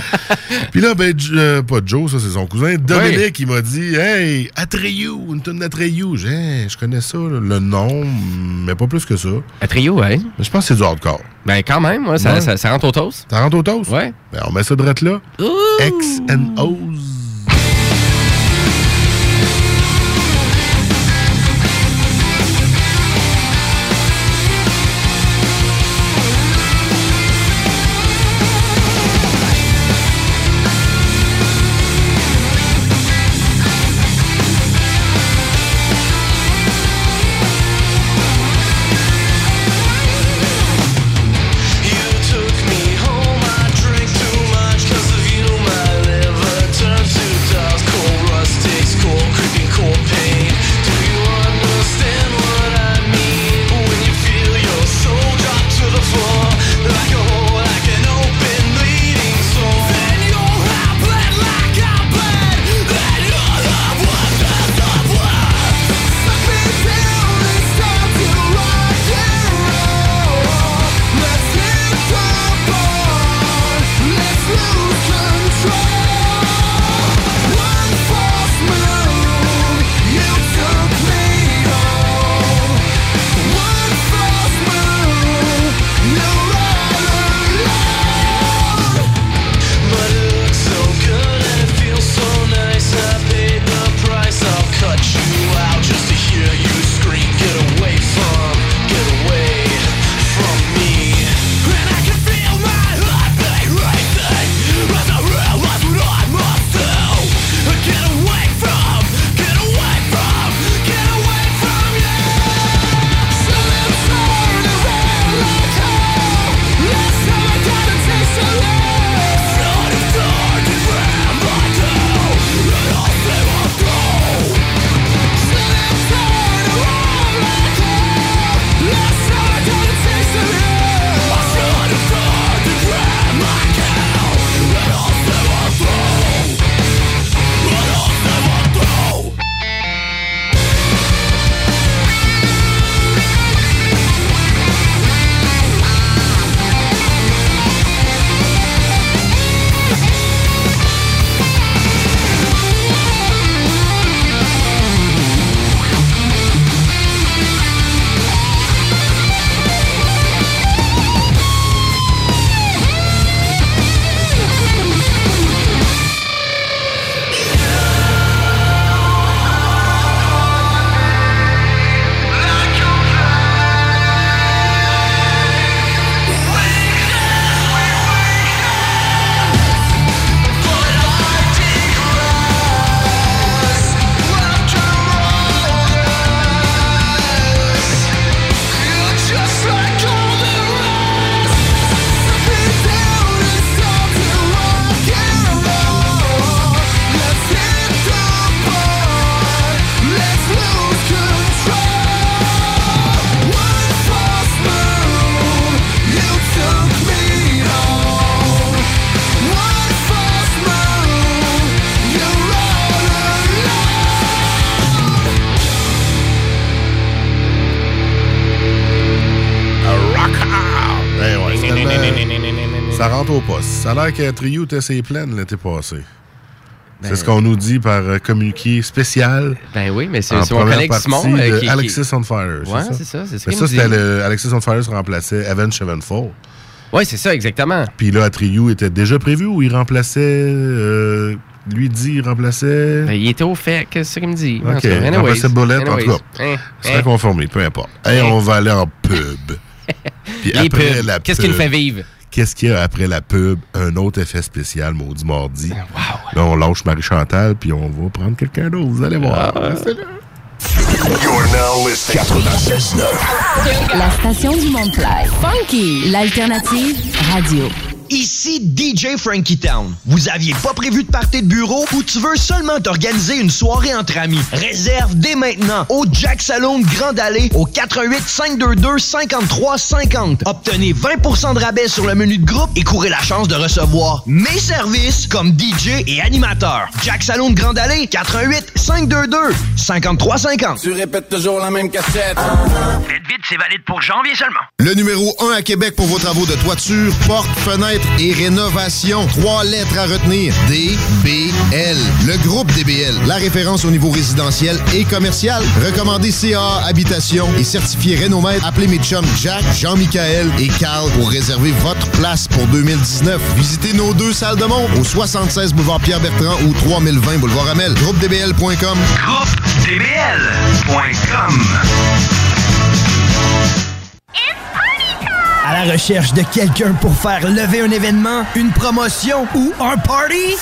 Puis là, ben, euh, pas Joe, ça, c'est son cousin. Dominique, il m'a dit Hey, Atreyu, une tonne d'Atreyu. J'ai dit, Hey, je connais ça, là, le nom, mais pas plus que ça. Atreyu, ouais. Mais je pense que c'est du hardcore. Ben, quand même, ouais, ça, Ouais. ça, ça rentre au toast. Ça rentre au toast? Ouais. Ben, on met ça direct là. X and O's. A l'air que Trio était ses plaines l'été passé. Ben- c'est ce qu'on nous dit par euh, communiqué spécial. Ben oui, mais c'est en mon première collègue Simon. euh, qui- Alexis on Fire. Ouais, c'est ça, c'est ça Mais qu'il ça, c'était le Alexis on Fire remplaçait Evan Sevenfold. Oui, c'est ça, exactement. Puis là, Trio était déjà prévu ou il remplaçait. euh, lui dit, il remplaçait. Ben, il était au fait, que c'est ça qu'il me dit? En Ok, tout cas, il anyways, remplaçait Bullet, en anyways. tout cas. Hein, C'est hein. conformé, peu importe. Hey, Hein. on va aller en pub. Puis Les après pubs, la qu'est-ce qui nous fait vivre? Qu'est-ce qu'il y a après la pub? Un autre effet spécial, maudit mardi. Ah, Là, on lâche Marie-Chantal, puis on va prendre quelqu'un d'autre. Vous allez voir. Ah. Restez là. You're now listening 96.9. La station du monde fly. Funky, l'alternative radio. Ici DJ Frankie Town. Vous aviez pas prévu de partir de bureau ou tu veux seulement t'organiser une soirée entre amis? Réserve dès maintenant au Jack Saloon Grande Allée au 88 522 53 50. Obtenez 20% de rabais sur le menu de groupe et courez la chance de recevoir mes services comme DJ et animateur. Jack Saloon Grande Allée 88 522 53 50. Tu répètes toujours la même cassette. Faites vite, c'est valide pour janvier seulement. Le numéro 1 à Québec pour vos travaux de toiture, porte, fenêtre et rénovation. Trois lettres à retenir. DBL. Le groupe DBL. La référence au niveau résidentiel et commercial. Recommandé CA Habitation et certifié Rénomètre. Appelez mes chums Jack, Jean-Michael et Carl pour réserver votre place pour 2019. Visitez nos deux salles de monde au 76 boulevard Pierre-Bertrand ou 3020 boulevard Amel. GroupeDBL.com. GroupeDBL.com À la recherche de quelqu'un pour faire lever un événement, une promotion ou un party?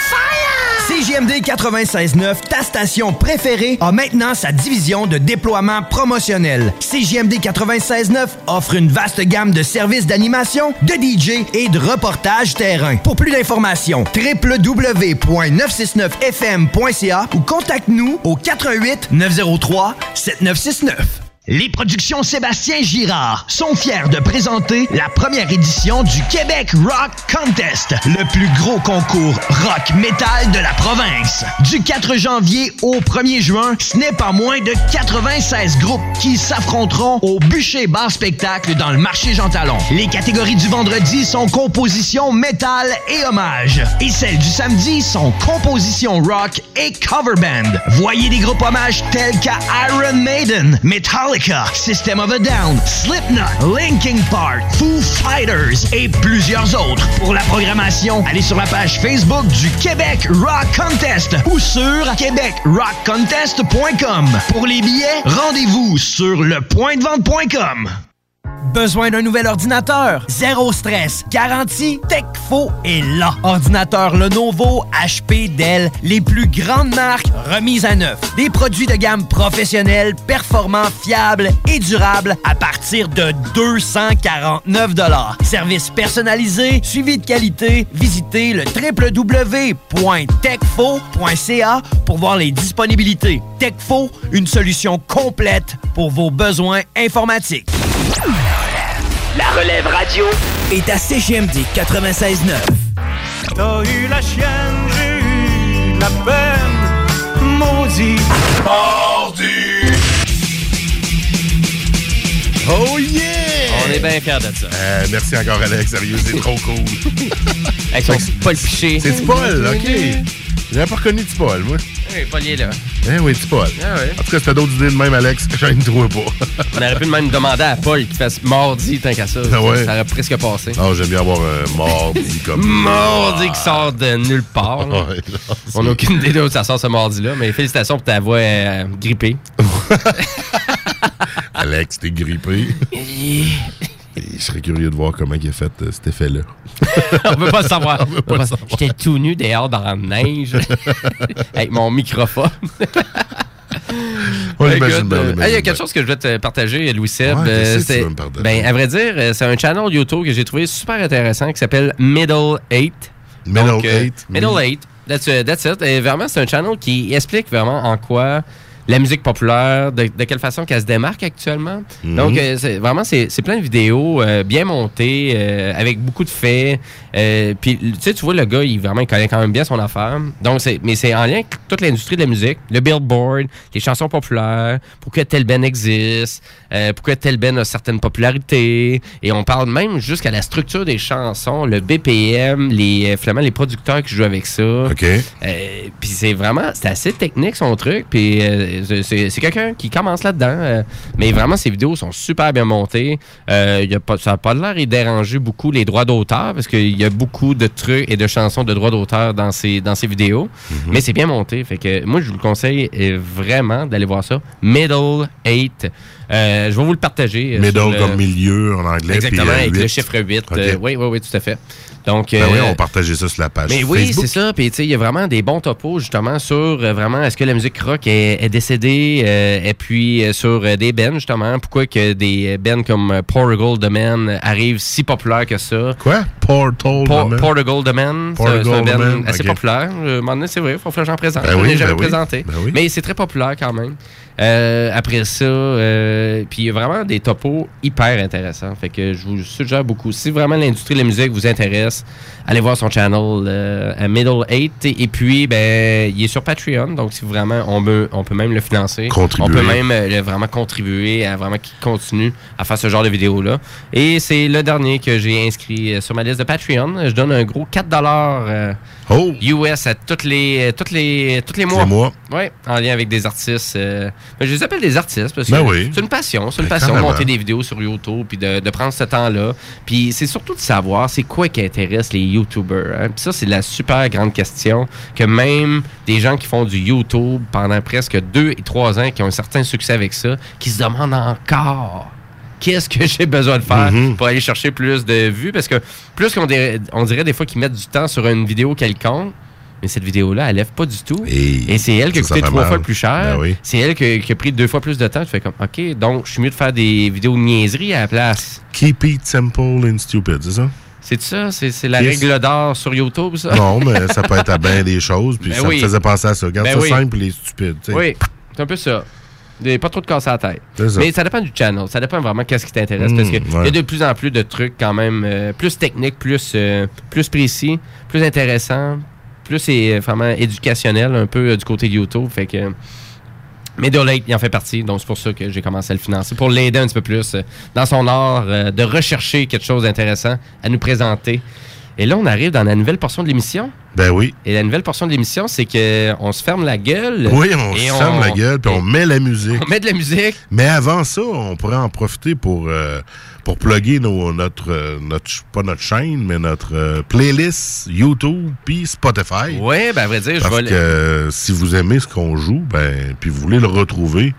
CGMD 96.9, ta station préférée, a maintenant sa division de déploiement promotionnel. CGMD 96.9 offre une vaste gamme de services d'animation, de DJ et de reportage terrain. Pour plus d'informations, www.969fm.ca ou contacte-nous au 88 903 7969. Les productions Sébastien Girard sont fiers de présenter la première édition du Québec Rock Contest, le plus gros concours rock metal de la province. Du 4 janvier au 1er juin, ce n'est pas moins de 96 groupes qui s'affronteront au bûcher bar spectacle dans le marché Jean Talon. Les catégories du vendredi sont composition métal et hommage, et celles du samedi sont composition rock et cover band. Voyez des groupes hommages tels qu'à Iron Maiden, System of a Down, Slipknot, Linkin Park, Foo Fighters et plusieurs autres. Pour la programmation, allez sur la page Facebook du Québec Rock Contest ou sur québecrockcontest.com. Pour les billets, rendez-vous sur lepointdevente.com. Besoin d'un nouvel ordinateur? Zéro stress. Garantie Techfo est là. Ordinateur Lenovo, HP, Dell, les plus grandes marques remises à neuf. Des produits de gamme professionnelle, performants, fiables et durables à partir de 249 Service personnalisé, suivi de qualité. Visitez le www.techfo.ca pour voir les disponibilités. Techfo, une solution complète pour vos besoins informatiques. La relève radio est à CGMD 96.9. T'as eu la chienne, j'ai eu la peine, maudit. Mardi! Oh yeah! On est bien fiers de ça. Euh, merci encore, Alex. Sérieux, c'est trop cool. Avec son Paul Piché. C'est Paul, OK. J'avais pas reconnu Paul, moi. Oui, Paul est là. Eh oui, Paul. Ah ouais. En tout cas, si t'as d'autres idées de même, Alex, j'en ne trouve pas. On aurait pu même demander à Paul qu'il fasse mardi tant qu'à ça. Ah ouais. Ça aurait presque passé. Ah, j'aime bien avoir un mardi comme Mardi qui sort de nulle part. là. Ouais, non, On n'a aucune idée d'où ça sort ce mardi-là, mais félicitations pour ta voix euh, grippée. Alex, t'es grippé. Et je serais curieux de voir comment il a fait euh, cet effet-là. On peut pas le savoir. On peut pas le savoir. J'étais tout nu dehors dans la neige avec mon microphone. On Écoute, l'imagine bien, on euh, hey, Il y a bien. quelque chose que je voulais te partager, Louis Seb. Ouais, Euh, qu'est-ce que tu c'est- veux me partager? ben, à vrai dire, euh, c'est un channel YouTube que j'ai trouvé super intéressant qui s'appelle Middle 8. Middle Donc, euh, Eight, Middle oui. 8. That's, uh, that's it. Et vraiment, c'est un channel qui explique vraiment en quoi la musique populaire, de, de quelle façon qu'elle se démarque actuellement. Mhm. Donc, euh, vraiment, c'est plein de vidéos euh, bien montées, euh, avec beaucoup de faits. Puis, tu sais, tu vois, le gars, il vraiment il connaît quand même bien son affaire. Donc, c'est mais c'est en lien avec toute l'industrie de la musique, le billboard, les chansons populaires, pourquoi tel ben existe, pourquoi tel ben a certaines popularités. Et on parle même jusqu'à la structure des chansons, le BPM, les, finalement, les producteurs qui jouent avec ça. OK. Puis c'est vraiment, c'est assez technique son truc. Puis c'est- quelqu'un qui commence là-dedans. euh, mais vraiment, ses vidéos sont super bien montées. Euh, il y a pas, ça n'a pas l'air de déranger beaucoup les droits d'auteur parce qu'il y a beaucoup de trucs et de chansons de droits d'auteur dans ses, dans ses vidéos. Mais c'est bien monté. Fait que moi, je vous le conseille euh, vraiment d'aller voir ça. Middle 8. Euh, je vais vous le partager. euh, Middle le- comme milieu en anglais. Exactement, puis, euh, avec le chiffre 8. OK. Euh, oui, oui, oui, tout à fait. Donc, Ben oui, on partageait ça sur la page mais oui, c'est ça. Puis, tu sais, il y a vraiment des bons topos, justement, sur vraiment est-ce que la musique rock est, est décédée, et puis sur des bands, justement. Pourquoi que des bands comme Portugal The Man arrivent si populaires que ça? Quoi? Portal Por- The Man? Portugal The Man. c'est- un band Man, assez populaire. Donné, c'est vrai, il faut faire j'en présente. Ben Je oui, l'ai jamais ben oui. présenté. Ben. Mais c'est très populaire quand même. Euh, après ça, euh, puis il y a vraiment des topos hyper intéressants. Fait que je vous suggère beaucoup. Si vraiment l'industrie de la musique vous intéresse, allez voir son channel euh, à Middle 8. Et, puis, ben, il est sur Patreon. Donc, si vraiment on peut, on peut même le financer. Contribuer. On peut même vraiment contribuer à vraiment qu'il continue à faire ce genre de vidéos-là. Et c'est le dernier que j'ai inscrit sur ma liste de Patreon. Je donne un gros 4 dollars US à toutes les, toutes les, tous les mois. Oh! Les mois. Oui, en lien avec des artistes. euh, ben, je les appelle des artistes parce que Ben oui. c'est une passion. C'est une Ben, passion de monter des vidéos sur YouTube puis de, de prendre ce temps-là. Puis c'est surtout de savoir c'est quoi qui intéresse les YouTubers. hein. Puis ça, c'est la super grande question que même des gens qui font du YouTube pendant presque deux et trois ans, qui ont un certain succès avec ça, qui se demandent encore qu'est-ce que j'ai besoin de faire Mhm. pour aller chercher plus de vues? Parce que plus qu'on dirait, on dirait des fois qu'ils mettent du temps sur une vidéo quelconque, mais cette vidéo-là, elle lève pas du tout. Et, c'est elle qui a coûté trois mal. fois le plus cher. Ben oui. C'est elle qui a, qui a pris deux fois plus de temps. Tu fais comme, OK, donc je suis mieux de faire des vidéos de niaiserie à la place. Keep it simple and stupid, c'est ça? C'est ça? C'est la Yes. règle d'or sur YouTube, ça? Non, mais ça peut être à bien des choses. Puis Ben ça oui. me faisait penser à ça. Regarde Ben ça oui. simple et stupide. tu sais. Oui, c'est un peu ça. Des- Pas trop de casser à la tête. Ça. Mais ça dépend du channel. Ça dépend vraiment qu'est-ce qui t'intéresse. Mm, parce qu'il y a ouais. de plus en plus de trucs quand même euh, plus techniques, plus, euh, plus précis, plus intéressants, plus c'est vraiment éducationnel un peu euh, du côté de YouTube. Fait que. Middle Lake, il en fait partie, donc c'est pour ça que j'ai commencé à le financer, pour l'aider un petit peu plus dans son art de rechercher quelque chose d'intéressant à nous présenter. Et là, on arrive dans la nouvelle portion de l'émission. Ben oui. Et la nouvelle portion de l'émission, c'est que on se ferme la gueule. Oui, on se ferme la gueule, puis on met la musique. on met de la musique. Mais avant ça, on pourrait en profiter pour, euh, pour plugger nos, notre, euh, notre, pas notre chaîne, mais notre euh, playlist YouTube puis Spotify. Oui, ben à vrai dire, je Parce vais... que euh, si vous aimez ce qu'on joue, ben, puis vous voulez le retrouver,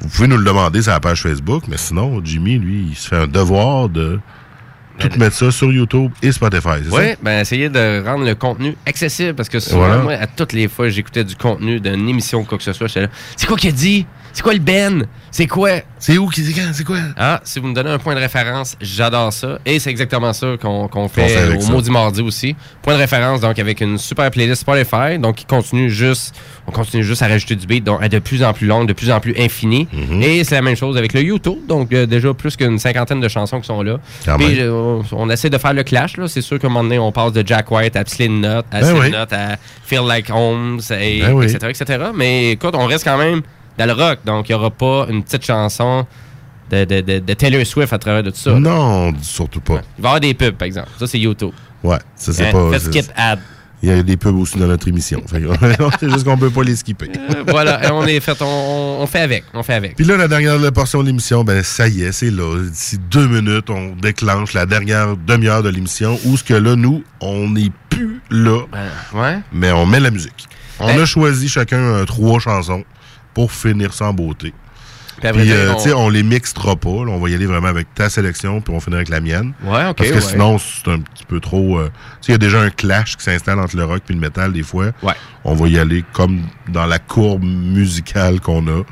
vous pouvez nous le demander sur la page Facebook, mais sinon, Jimmy, lui, il se fait un devoir de tout mettre ça sur YouTube et Spotify, Oui, ça? ben essayer de rendre le contenu accessible parce que souvent, Voilà. moi, à toutes les fois, j'écoutais du contenu d'une émission ou quoi que ce soit, j'étais là. C'est quoi qu'il a dit? C'est quoi le Ben? C'est quoi? C'est où qui dit quand? C'est quoi? Ah, si vous me donnez un point de référence, j'adore ça. Et c'est exactement ça qu'on qu'on On fait au ça. Maudit Mardi aussi. Point de référence, donc avec une super playlist Spotify, donc qui continue juste, on continue juste à rajouter du beat, donc elle est de plus en plus longue, de plus en plus infinie. Mhm. Et c'est la même chose avec le YouTube, donc euh, déjà plus qu'une cinquantaine de chansons qui sont là. Puis, euh, on, essaie de faire le clash, là. C'est sûr qu'à un moment donné, on passe de Jack White à Slim Knot, à Ben Slim oui. Knot, à Feel Like Holmes, et, Ben oui. etc., etc. Mais écoute, on reste quand même dans le rock, donc il n'y aura pas une petite chanson de, de, de, de Taylor Swift à travers de tout ça. Non, surtout pas. Il va y avoir des pubs, par exemple. Ça, c'est YouTube. Ouais, ça c'est Hein, pas. faites c'est- skip ad. Il y a des pubs aussi dans notre émission. C'est juste qu'on peut pas les skipper. Euh, voilà, et on est fait, on, on fait avec, on fait avec. Puis là, la dernière portion de l'émission, ben ça y est, c'est là. D'ici deux minutes, on déclenche la dernière demi-heure de l'émission où ce que là, nous, on n'est plus là, ouais. mais on met la musique. On Ben- a choisi chacun euh, trois chansons pour finir sans beauté. Puis euh, on- tu sais, on les mixera pas. là. on va y aller vraiment avec ta sélection, puis on finira avec la mienne. Ouais, ok, Parce que ouais. sinon, c'est un petit peu trop... euh, tu sais, il y a déjà un clash qui s'installe entre le rock et le métal, des fois. Ouais. On va y aller comme dans la courbe musicale qu'on a.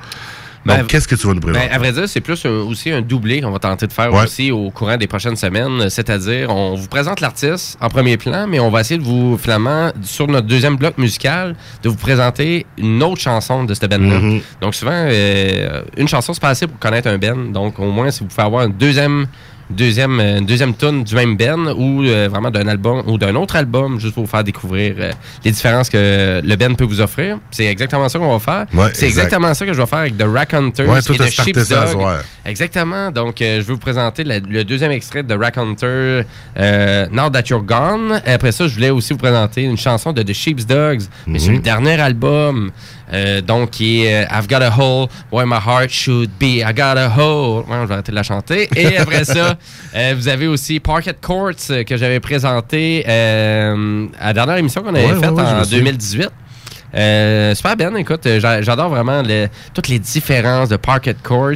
Ben, qu'est-ce que tu vas nous présenter? Ben, à vrai dire, c'est plus un- aussi un doublé qu'on va tenter de faire Ouais. aussi au courant des prochaines semaines. C'est-à-dire, on vous présente l'artiste en premier plan, mais on va essayer de vous, finalement, sur notre deuxième bloc musical, de vous présenter une autre chanson de cette band-là. Mhm. Donc, souvent, euh, une chanson, c'est pas assez pour connaître un band. Donc, au moins, si vous pouvez avoir une deuxième deuxième euh, une deuxième tune du même band ou euh, vraiment d'un album ou d'un autre album juste pour vous faire découvrir euh, les différences que le band peut vous offrir c'est exactement ça qu'on va faire Ouais, c'est exact. exactement ça que je vais faire avec The Rack Hunters Ouais, et The Sheep's ça Dog. Exactement. Donc, euh, je vais vous présenter la- le deuxième extrait de Rack Hunter, euh, Now That You're Gone. Après ça, je voulais aussi vous présenter une chanson de The Sheep's Dogs, mais c'est Mhm. le dernier album. Euh, donc, qui est euh, I've Got a Hole Where My Heart Should Be. I Got a Hole. Ouais, je vais arrêter de la chanter. Et après ça, euh, vous avez aussi Parquet Courts euh, que j'avais présenté euh, à la dernière émission qu'on avait Ouais, faite ouais, en me souviens. 2018. Euh, super bien, écoute, j'a- j'adore vraiment le- toutes les différences de Parquet Courts.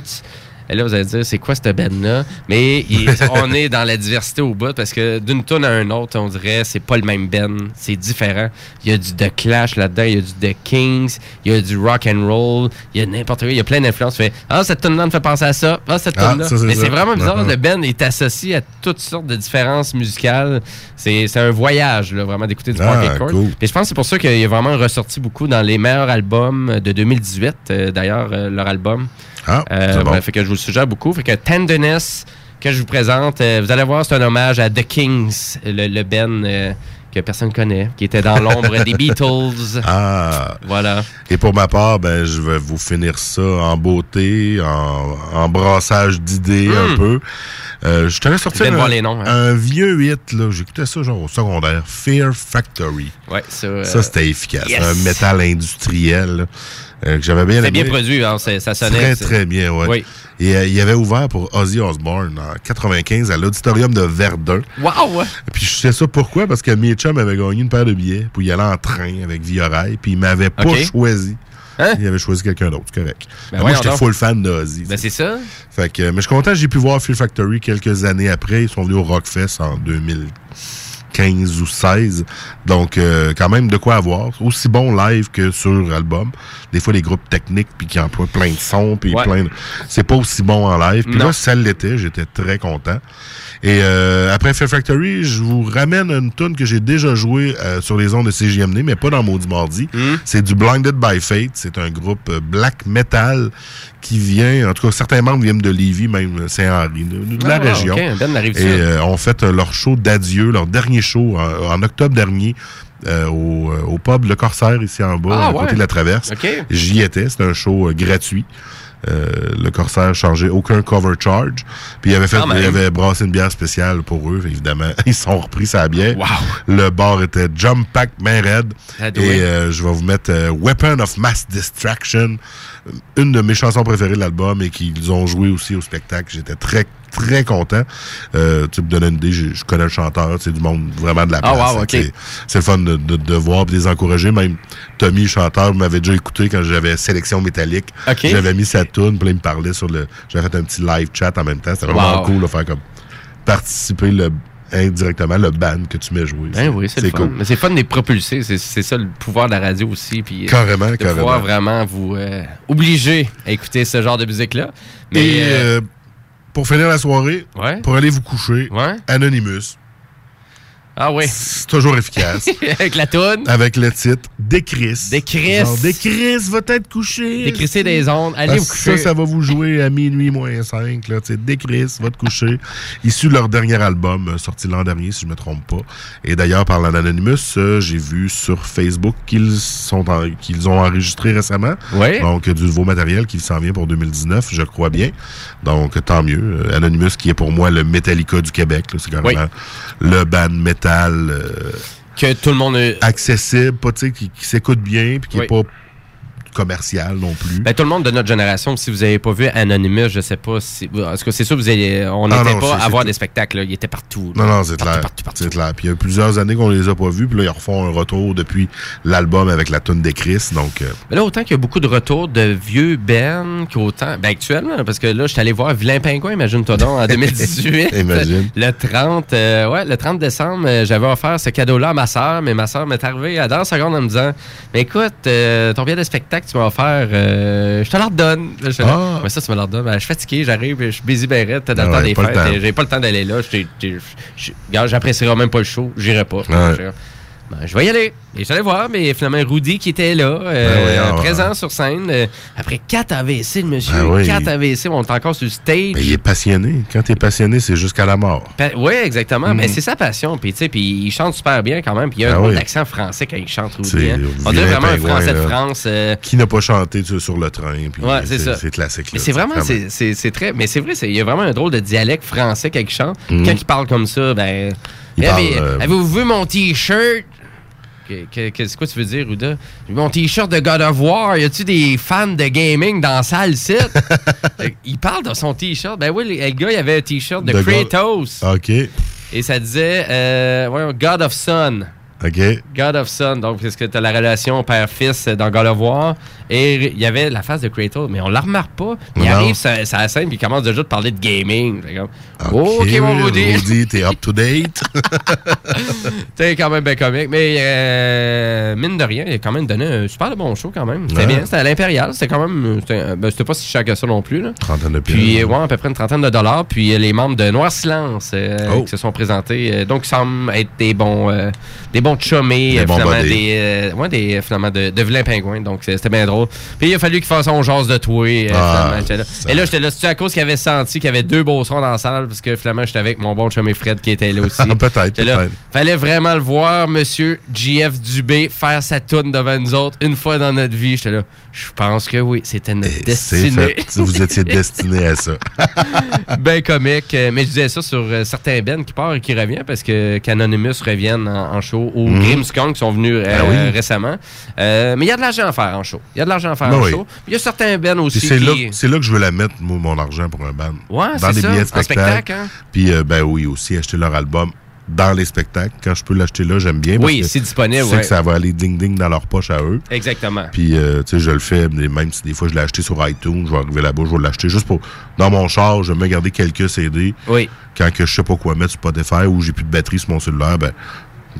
Et là, vous allez dire, c'est quoi cette band-là? Mais il- on est dans la diversité au bout parce que d'une tune à une autre, on dirait, c'est pas le même band. C'est différent. Il y a du The Clash là-dedans, il y a du The Kings, il y a du rock and roll, il y a n'importe quoi. Il y a plein d'influences. Tu fais, ah, cette tune-là me fait penser à ça. Ah, cette Ah, c'est Mais c'est vraiment bizarre. Mhm. Le band est associé à toutes sortes de différences musicales. C'est un voyage, là, vraiment, d'écouter du Ah, Parquet Courts. cool. Et je pense que c'est pour ça qu'il est vraiment ressorti beaucoup dans les meilleurs albums de 2018, euh, d'ailleurs, euh, leur album. Ah, Euh, bon. fait que je vous le suggère beaucoup. Fait que Tenderness, que je vous présente, euh, vous allez voir, c'est un hommage à The Kings, le, le Ben euh, que personne connaît, qui était dans l'ombre des Beatles. Ah. Voilà. Et pour ma part, ben, je vais vous finir ça en beauté, en, en brassage d'idées Mm. un peu. Euh, je t'avais sorti un, voir les noms, hein. un vieux hit, là. J'écoutais ça genre au secondaire. Fear Factory. Ouais, ça. Ça, c'était efficace. yes. Un métal industriel, là, euh, que j'avais bien C'était bien produit, hein, ça sonnait. Très, très bien, ouais. Oui. Et euh, il avait ouvert pour Ozzy Osbourne en 95 à l'auditorium de Verdun. Wow! Puis je sais ça pourquoi? Parce que mes chums avaient gagné une paire de billets pour y aller en train avec Via-Rail, puis ils m'avaient pas choisi. Hein? Ils avaient choisi quelqu'un d'autre, c'est correct. Ben moi, j'étais full fan d'Ozzy. Ben, c'est ça. Fait que, mais je suis content, j'ai pu voir Fear Factory quelques années après. Ils sont venus au Rockfest en 2015 ou 16. Donc, euh, quand même de quoi avoir. Aussi bon live que sur album. Des fois, les groupes techniques, puis qui emploient plein de sons, puis Ouais. plein de... C'est pas aussi bon en live. Puis là, ça l'était. J'étais très content. Et euh, après Fear Factory, je vous ramène une tune que j'ai déjà jouée euh, sur les ondes de CGMD, mais pas dans Maudit Mardi. Hmm. C'est du Blinded by Fate. C'est un groupe black metal qui vient, en tout cas, certains membres viennent de Lévis, même Saint-Henri, de, de la Ah, région. la Et ont fait leur show d'adieu, leur dernier show en, en octobre dernier. euh, au, euh, au pub Le Corsaire ici en bas, Ah, à ouais. côté de la traverse. J'y étais, c'était un show euh, gratuit. Euh, le Corsaire chargeait aucun cover charge. Puis il avait fait, il avait brassé une bière spéciale pour eux, évidemment. Ils sont repris sa bière. Wow. Le bar était Jump Pack main raide. Ah, Et euh, je vais vous mettre euh, Weapon of Mass Distraction, une de mes chansons préférées de l'album et qu'ils ont joué aussi au spectacle. J'étais très, très content. Euh, tu pour donner une idée, je, je connais le chanteur, c'est du monde vraiment de la Ah, place. wow, c'est- le fun de, de, de voir et de les encourager. Même Tommy, le chanteur, m'avait déjà écouté quand j'avais Sélection Métallique. J'avais mis sa tune, puis là, il me parlait sur le... J'avais fait un petit live chat en même temps. C'était vraiment Wow. cool de faire comme participer le, indirectement le band que tu mets jouer. Ben oui, c'est fun. cool. Mais c'est fun de les propulser. C'est ça le pouvoir de la radio aussi. Puis, euh, Carrément, de carrément. pouvoir vraiment vous euh, obliger à écouter ce genre de musique-là. Mais Et euh, pour finir la soirée, Ouais. pour aller vous coucher, Ouais. Anonymous. Ah oui. C'est toujours efficace. Avec la toune. Avec le titre Décris. Décris. Décris va être couché. Décrisser des ondes. Allez Parce vous coucher. Ça, ça va vous jouer à minuit moins 5. Là, Décris va te coucher. Issu de leur dernier album, euh, sorti l'an dernier, si je me trompe pas. Et d'ailleurs, parlant d'Anonymous, euh, j'ai vu sur Facebook qu'ils sont qu'ils ont enregistré récemment. Ouais. Donc, du nouveau matériel qui s'en vient pour 2019, je crois bien. Donc, tant mieux. Euh, Anonymous, qui est pour moi le Metallica du Québec. C'est quand Oui. même le band metal euh, Que tout le monde. a- accessible, pas, tu sais, qui, qui s'écoute bien, puis qui Oui. est pas commercial non plus. Ben, tout le monde de notre génération, si vous n'avez pas vu Anonymous, je sais pas si. Tout cas, c'est sûr, vous allez, on Ah n'était non, pas à voir des spectacles. là. Il était partout. Non, non, c'est clair. partout, partout. C'est clair. Puis il y a plusieurs années qu'on les a pas vus, puis là, ils refont un retour depuis l'album avec la tune des Chris. Donc, euh, Mais là, autant qu'il y a beaucoup de retours de vieux Ben qu'autant. Ben, actuellement, parce que là, je suis allé voir Vilain Pingouin, imagine-toi donc, en 2018. Imagine. Le 30, euh, ouais, le 30 décembre, euh, j'avais offert ce cadeau-là à ma soeur, mais ma soeur m'est arrivée à dans la seconde en me disant Mais écoute, euh, ton billet de spectacle que tu m'as offert, euh, je te la redonne. Là, j'étais là, Ah. Mais ça, tu me la redonnes. Ben, je suis fatigué, j'arrive, je suis busy ben t'as dans Ah le temps ouais, des fêtes, temps. j'ai pas le temps d'aller là. J'étais- j'étais- je- Regarde, j'apprécierai même pas le show, j'irai pas. Ouais. Je- ben, je vais y aller. Et j'allais voir, mais finalement, Rudy qui était là, euh, Ben oui, ah, présent sur scène. euh, après 4 AVC, le monsieur. Ben oui. 4 AVC, on est encore sur le stage. Il est passionné. Quand t'es passionné, c'est jusqu'à la mort. oui, exactement. Mais c'est sa passion. Puis, tu sais, puis il chante super bien quand même. Puis il y a un oui. accent français quand il chante Rudy. Hein. On dirait vraiment un français de. France. euh, Qui n'a pas chanté tu sais, sur le train. puis Ouais, c'est ça. C'est classique. Mais c'est vraiment, c'est très. Mais c'est vrai, c'est- il y a vraiment un drôle de dialecte français quand il chante. Mhm. Quand il parle comme ça, ben. Eh, euh, Avez-vous vu mon t-shirt? Que- que- tu veux dire, Ruda? Mon t-shirt de God of War, y a-tu des fans de gaming dans la salle, site? il parle de son t-shirt. Ben oui, le le gars, il avait un t-shirt de, De God- Kratos. OK. Et ça disait, euh, God of Son. OK. God of Son, donc parce que tu as la relation père-fils dans God of War. Et il y avait la face de Kratos, mais on la remarque pas. Il Non. arrive sur la scène puis il commence déjà de parler de gaming. Comme, OK, mon Rudy. Rudy, t'es up to date. C'était quand même bien comique. Mais euh, mine de rien, il a quand même donné un super bon show quand même. C'était Ouais. bien, c'était à l'Impérial. C'était quand même. C'était euh, ben, pas si cher que ça non plus. Là. Trentaine de Puis, pieds. euh, ouais, à peu près une trentaine de dollars. Puis, les membres de Noir Silence euh, Oh. qui se sont présentés. donc, ils semblent être des bons, euh, des bons chummés, Des bons finalement, des, euh, ouais, des, finalement, de, de vilains pingouins. Donc, c'était bien drôle. Puis, il a fallu qu'ils fassent son jase de toi. euh, Ah, là. Et là, j'étais là, c'est à cause qu'il avait senti qu'il y avait deux beaux sons dans la salle. Parce que, finalement, j'étais avec mon bon chumé Fred qui était là aussi. peut-être, peut-être. Fallait vraiment le voir, monsieur JF Dubé, faire sa tourne devant nous autres une fois dans notre vie. J'étais là, je pense que oui, c'était notre destinée. fait. Vous étiez destiné à ça. ben comique. euh, Mais je disais ça sur euh, certains bands qui part et qui revient parce que Canonymous reviennent en, en show ou Mhm. Grimmskunk qui sont venus euh, Ben oui. récemment. Euh, mais il y a de l'argent à faire en show. Il y a de l'argent à faire Ben en oui. show. Il y a certains bands aussi c'est qui... là, là que je veux la mettre, moi, mon argent pour un band. Ouais, Dans des ça. billets de spectacle. spectacle, hein? Puis, euh, ben oui, aussi, acheter leur album dans les spectacles. Quand je peux l'acheter là, j'aime bien. Oui, c'est disponible, Je sais ouais. que ça va aller ding-ding dans leur poche à eux. Exactement. Puis, euh, tu sais, je le fais, même si des fois je l'ai acheté sur iTunes, je vais arriver là-bas, je vais l'acheter juste pour. Dans mon char, je vais me garder quelques CD. Oui. Quand que je sais pas quoi mettre sur Spotify ou j'ai plus de batterie sur mon cellulaire, ben,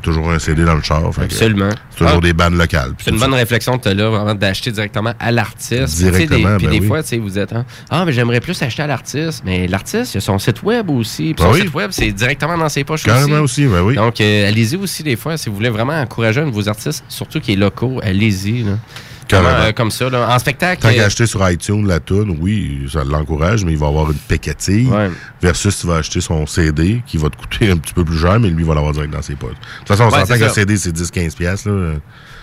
toujours un CD dans le char. Absolument. C'est toujours Ah. des bandes locales. C'est une bonne ça. réflexion que tu as là, vraiment d'acheter directement à l'artiste. Directement, des- Puis ben des oui. fois, tu sais, vous êtes, hein, ah, mais j'aimerais plus acheter à l'artiste. Mais l'artiste, il a son site web aussi. Puis Ben son oui. site web, c'est directement dans ses poches Carrément aussi, ben oui. Donc, euh, allez-y aussi des fois. Si vous voulez vraiment encourager un de vos artistes, surtout qui est locaux, allez-y. Vraiment, euh, comme ça, là. En spectacle. Tant euh, qu'à acheter sur iTunes la tune, oui, ça l'encourage, mais il va avoir une pécatille. Versus tu vas acheter son CD qui va te coûter un petit peu plus cher, mais lui, il va l'avoir direct dans ses poches. De toute façon, on s'entend qu'un. CD, c'est 10-15$. piastres, Là.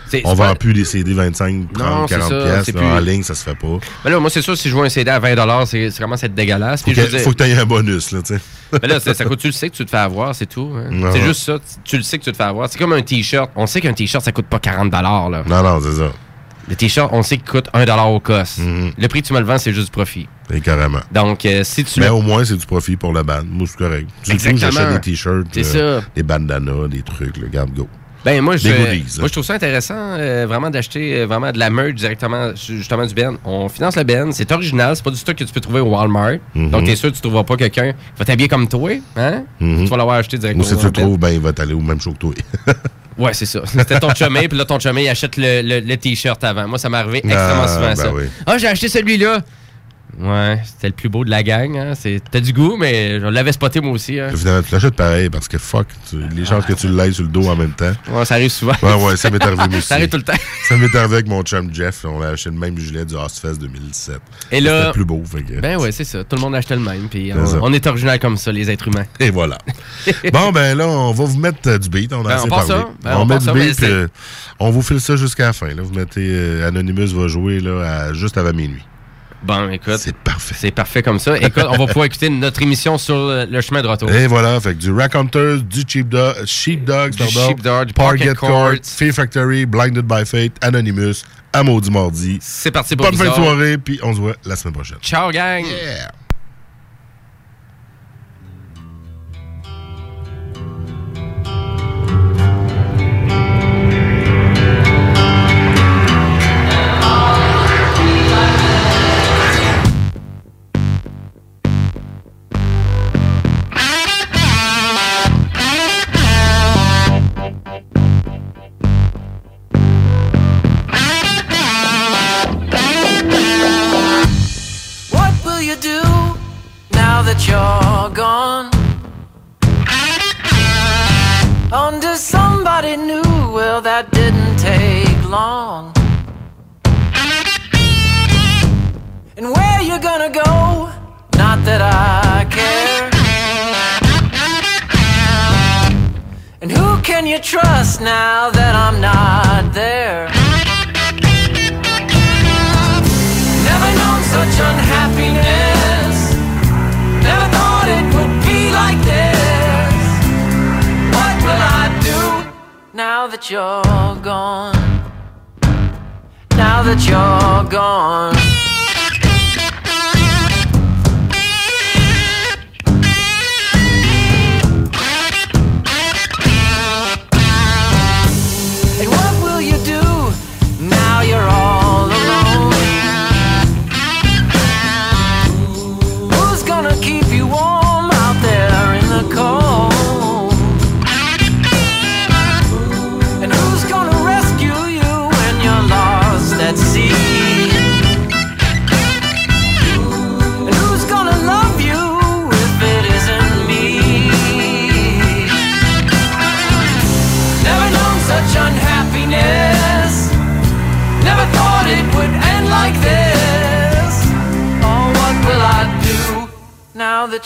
C'est- On vend pas- plus des CD 25, 30, Non, c'est 40$. ça, piastres, c'est là, plus- En ligne, ça se fait pas. Mais là, moi, c'est sûr, si je vois un CD à 20 c'est à être dégueulasse. Faut Puis que, faut que tu aies un bonus, là, tu sais. Mais là, ça, ça coûte, tu le sais que tu te fais avoir, c'est tout. hein. C'est juste ça. Tu le sais que tu te fais avoir. C'est comme un t-shirt. On sait qu'un t-shirt, ça coûte pas 40 là. Non, non, c'est ça. Le t-shirt, on sait qu'il coûte 1 au cost. Le prix que tu me le vends, c'est juste du profit. Et carrément. Donc, euh, si tu Mais au moins, c'est du profit pour la bande. Moi, c'est correct. Surtout, Exactement. j'achète des t-shirts, euh, des bandanas, des trucs, le garde go. Ben moi je, goodies, moi je trouve ça intéressant euh, vraiment d'acheter euh, vraiment de la merch directement justement du Ben. On finance le Ben, c'est original, c'est pas du stock que tu peux trouver au Walmart. Mhm. Donc t'es sûr que tu trouveras pas quelqu'un va t'habiller comme toi, hein? Mhm. Tu vas l'avoir acheté Ou directement. si tu le Ben. trouves, ben, il va t'aller au même show que toi. Ouais, c'est ça. C'était ton chumé, puis là ton chumé il achète le, le- le t-shirt avant. Moi ça m'est arrivé extrêmement Ah, souvent ben ça. oui. Ah, j'ai acheté celui-là. Ouais, c'était le plus beau de la gang. Hein. T'as du goût, mais je l'avais spoté moi aussi. Hein. Finalement, tu l'achètes pareil parce que fuck, tu- les chances que tu l'aies sur le dos en même temps. Ouais, ça arrive souvent. Ouais, ouais, ça m'est arrivé aussi. Ça arrive tout le temps. Ça m'est arrivé avec mon chum Jeff. On a acheté le même gilet du Ozfest 2017. Et là- C'était le plus beau. Fait que- Ben ouais, c'est ça. Tout le monde achetait le même. Puis on, on est original comme ça, les êtres humains. Et voilà. bon, ben là, on va vous mettre euh, du beat. On a Ben, assez on parlé. ça. Ben, on, on met du ça, mais beat, puis, euh, on vous file ça jusqu'à la fin. Là. Vous mettez euh, Anonymous va jouer là, à- juste avant minuit. Bon, écoute. C'est parfait. C'est parfait comme ça. Écoute, on va pouvoir écouter notre émission sur le, le chemin de retour. Et voilà, fait que du Rack Hunters, du Cheap Dog, Sheepdogs, Du pardon, Sheepdog, Pocket Court. Fear Factory, Blinded by Fate, Anonymous, à Maudit Mardi. C'est parti pour Bonne fin de soirée, puis on se voit la semaine prochaine. Ciao, gang! Thank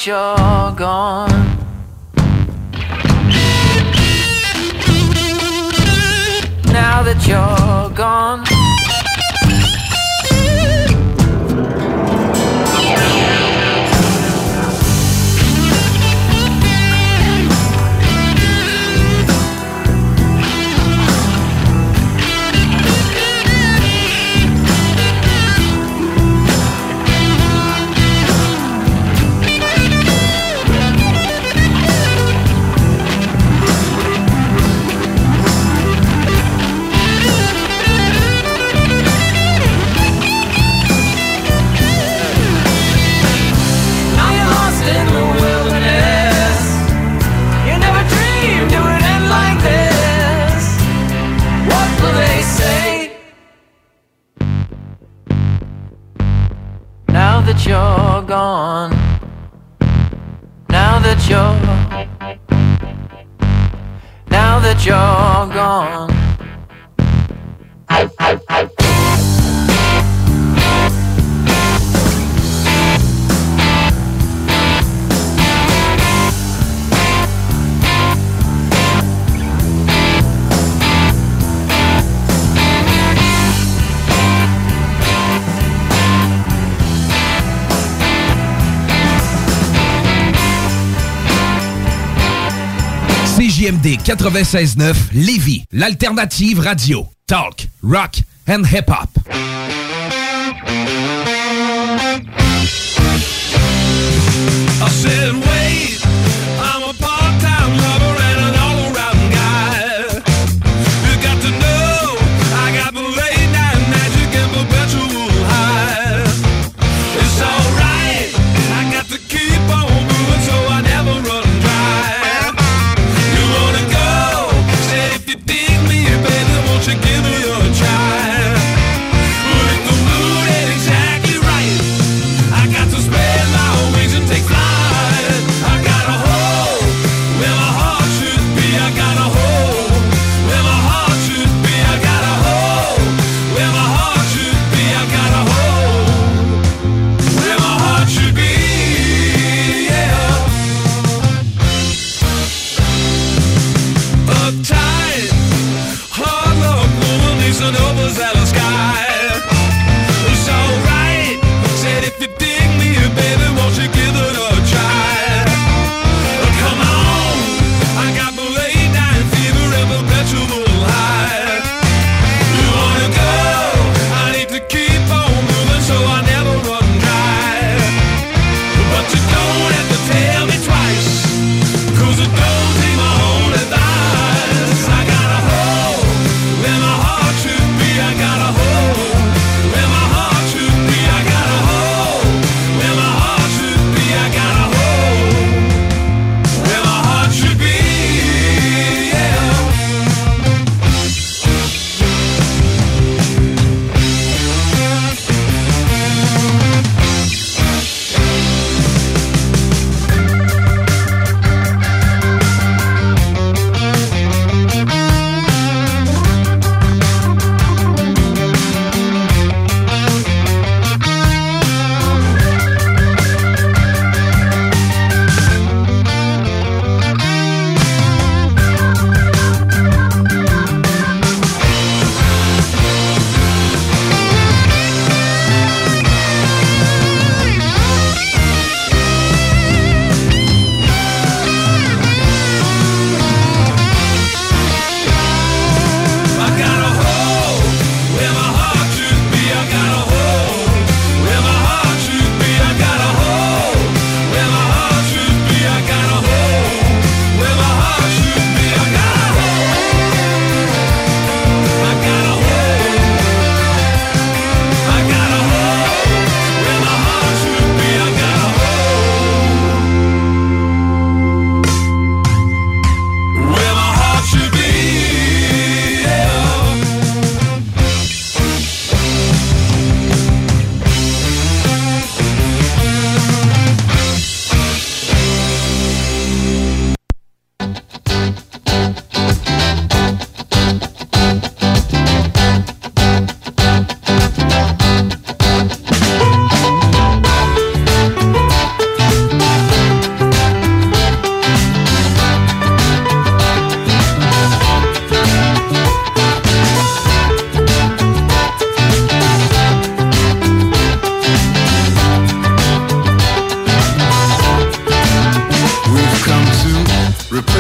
now 96.9 Lévis, l'alternative radio. Talk, rock and hip-hop.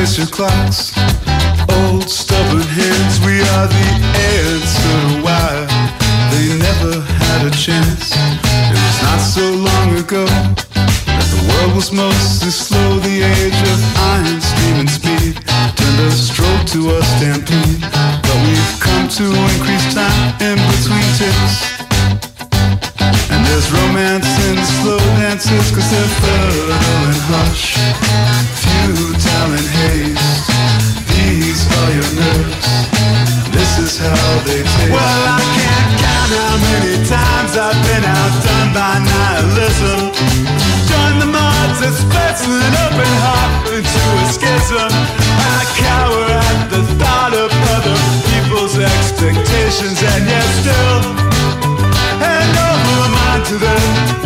Your clocks. Old stubborn hands, we are the answer to why they never had a chance. It was not so long ago that the world was mostly slow. The age of iron, steam, and speed turned a stroke to a stampede. But we've come to increase time in between tips. And there's romance in the slow dances Cause they're fertile and hush Well, I can't count how many times I've been outdone by nihilism. Join the mods an open heart into a schism. I cower at the thought of other people's expectations And yet still hand over mine to them.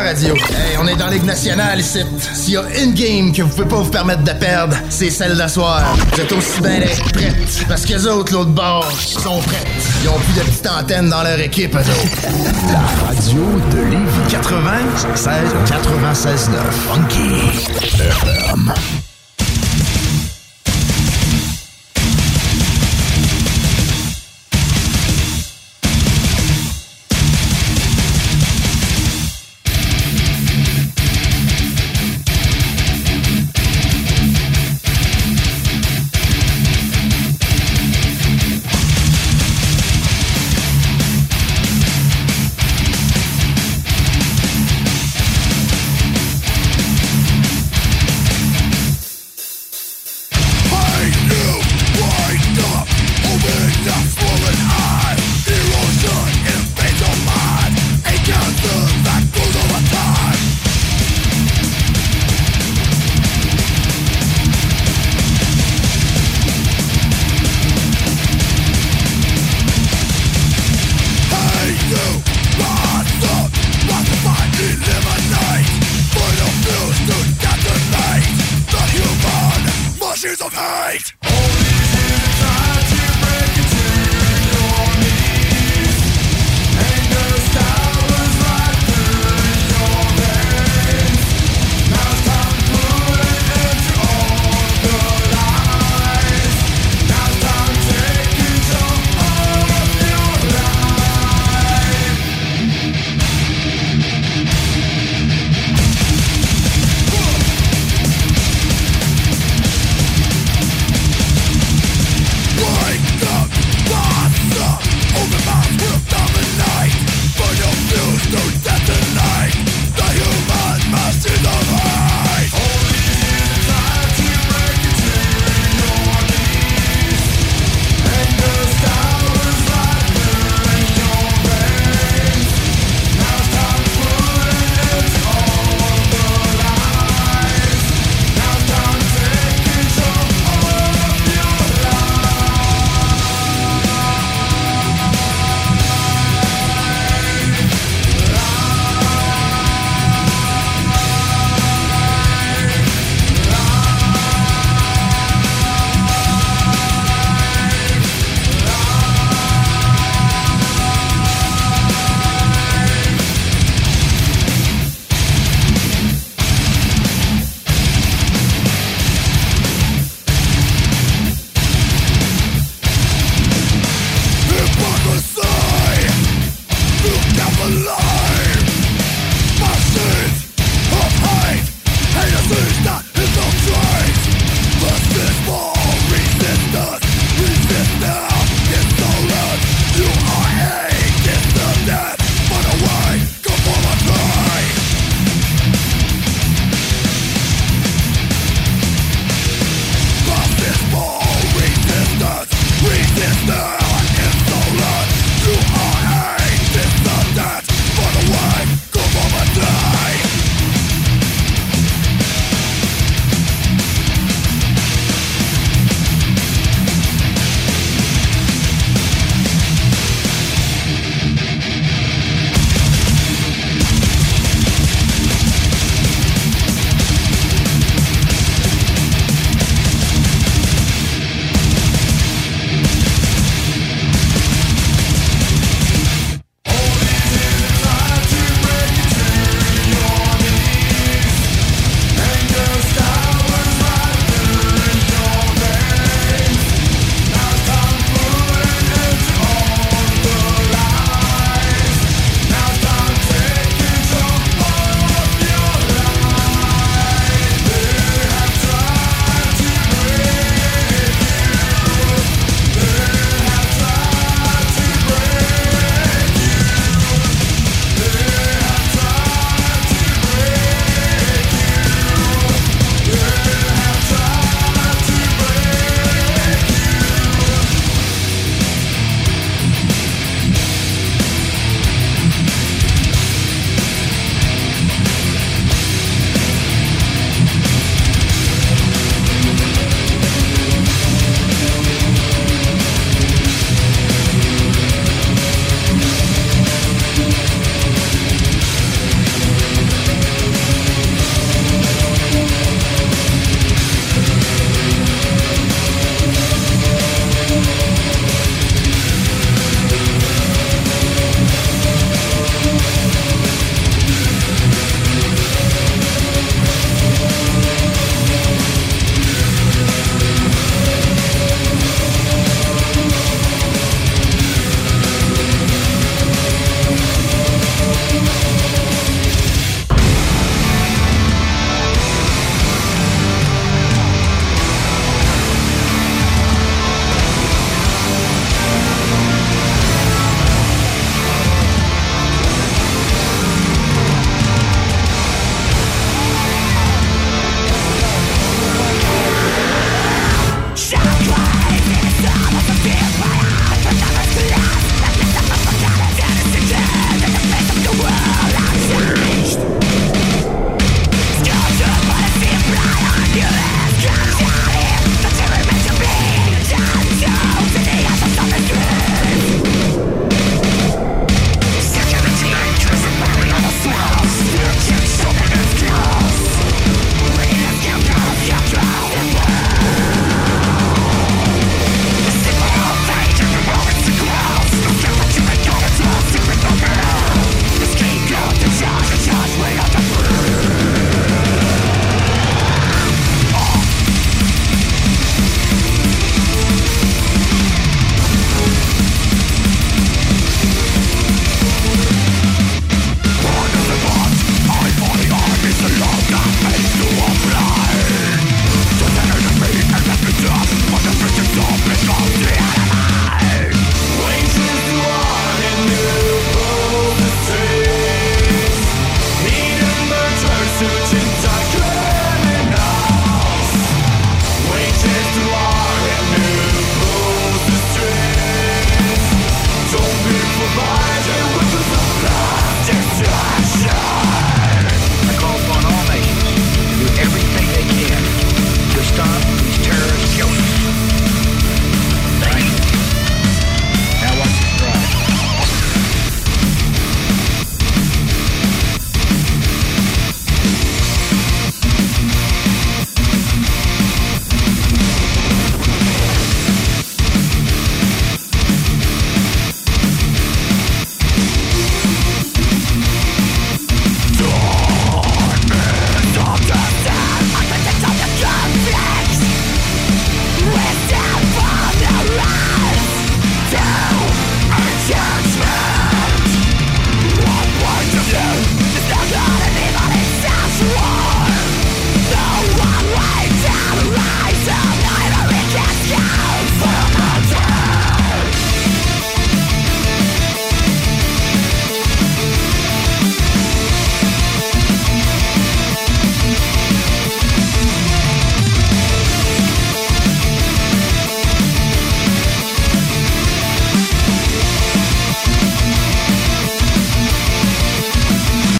Radio. Hey, on est dans Ligue nationale ici. S'il y a une game que vous pouvez pas vous permettre de perdre, c'est celle d'asseoir. Vous êtes aussi bien d'être prêtes. Parce que les autres, l'autre bord, sont prêtes. Ils ont plus de petites antennes dans leur équipe, eux autres. La radio de Lévis 96 96 9 Funky FM.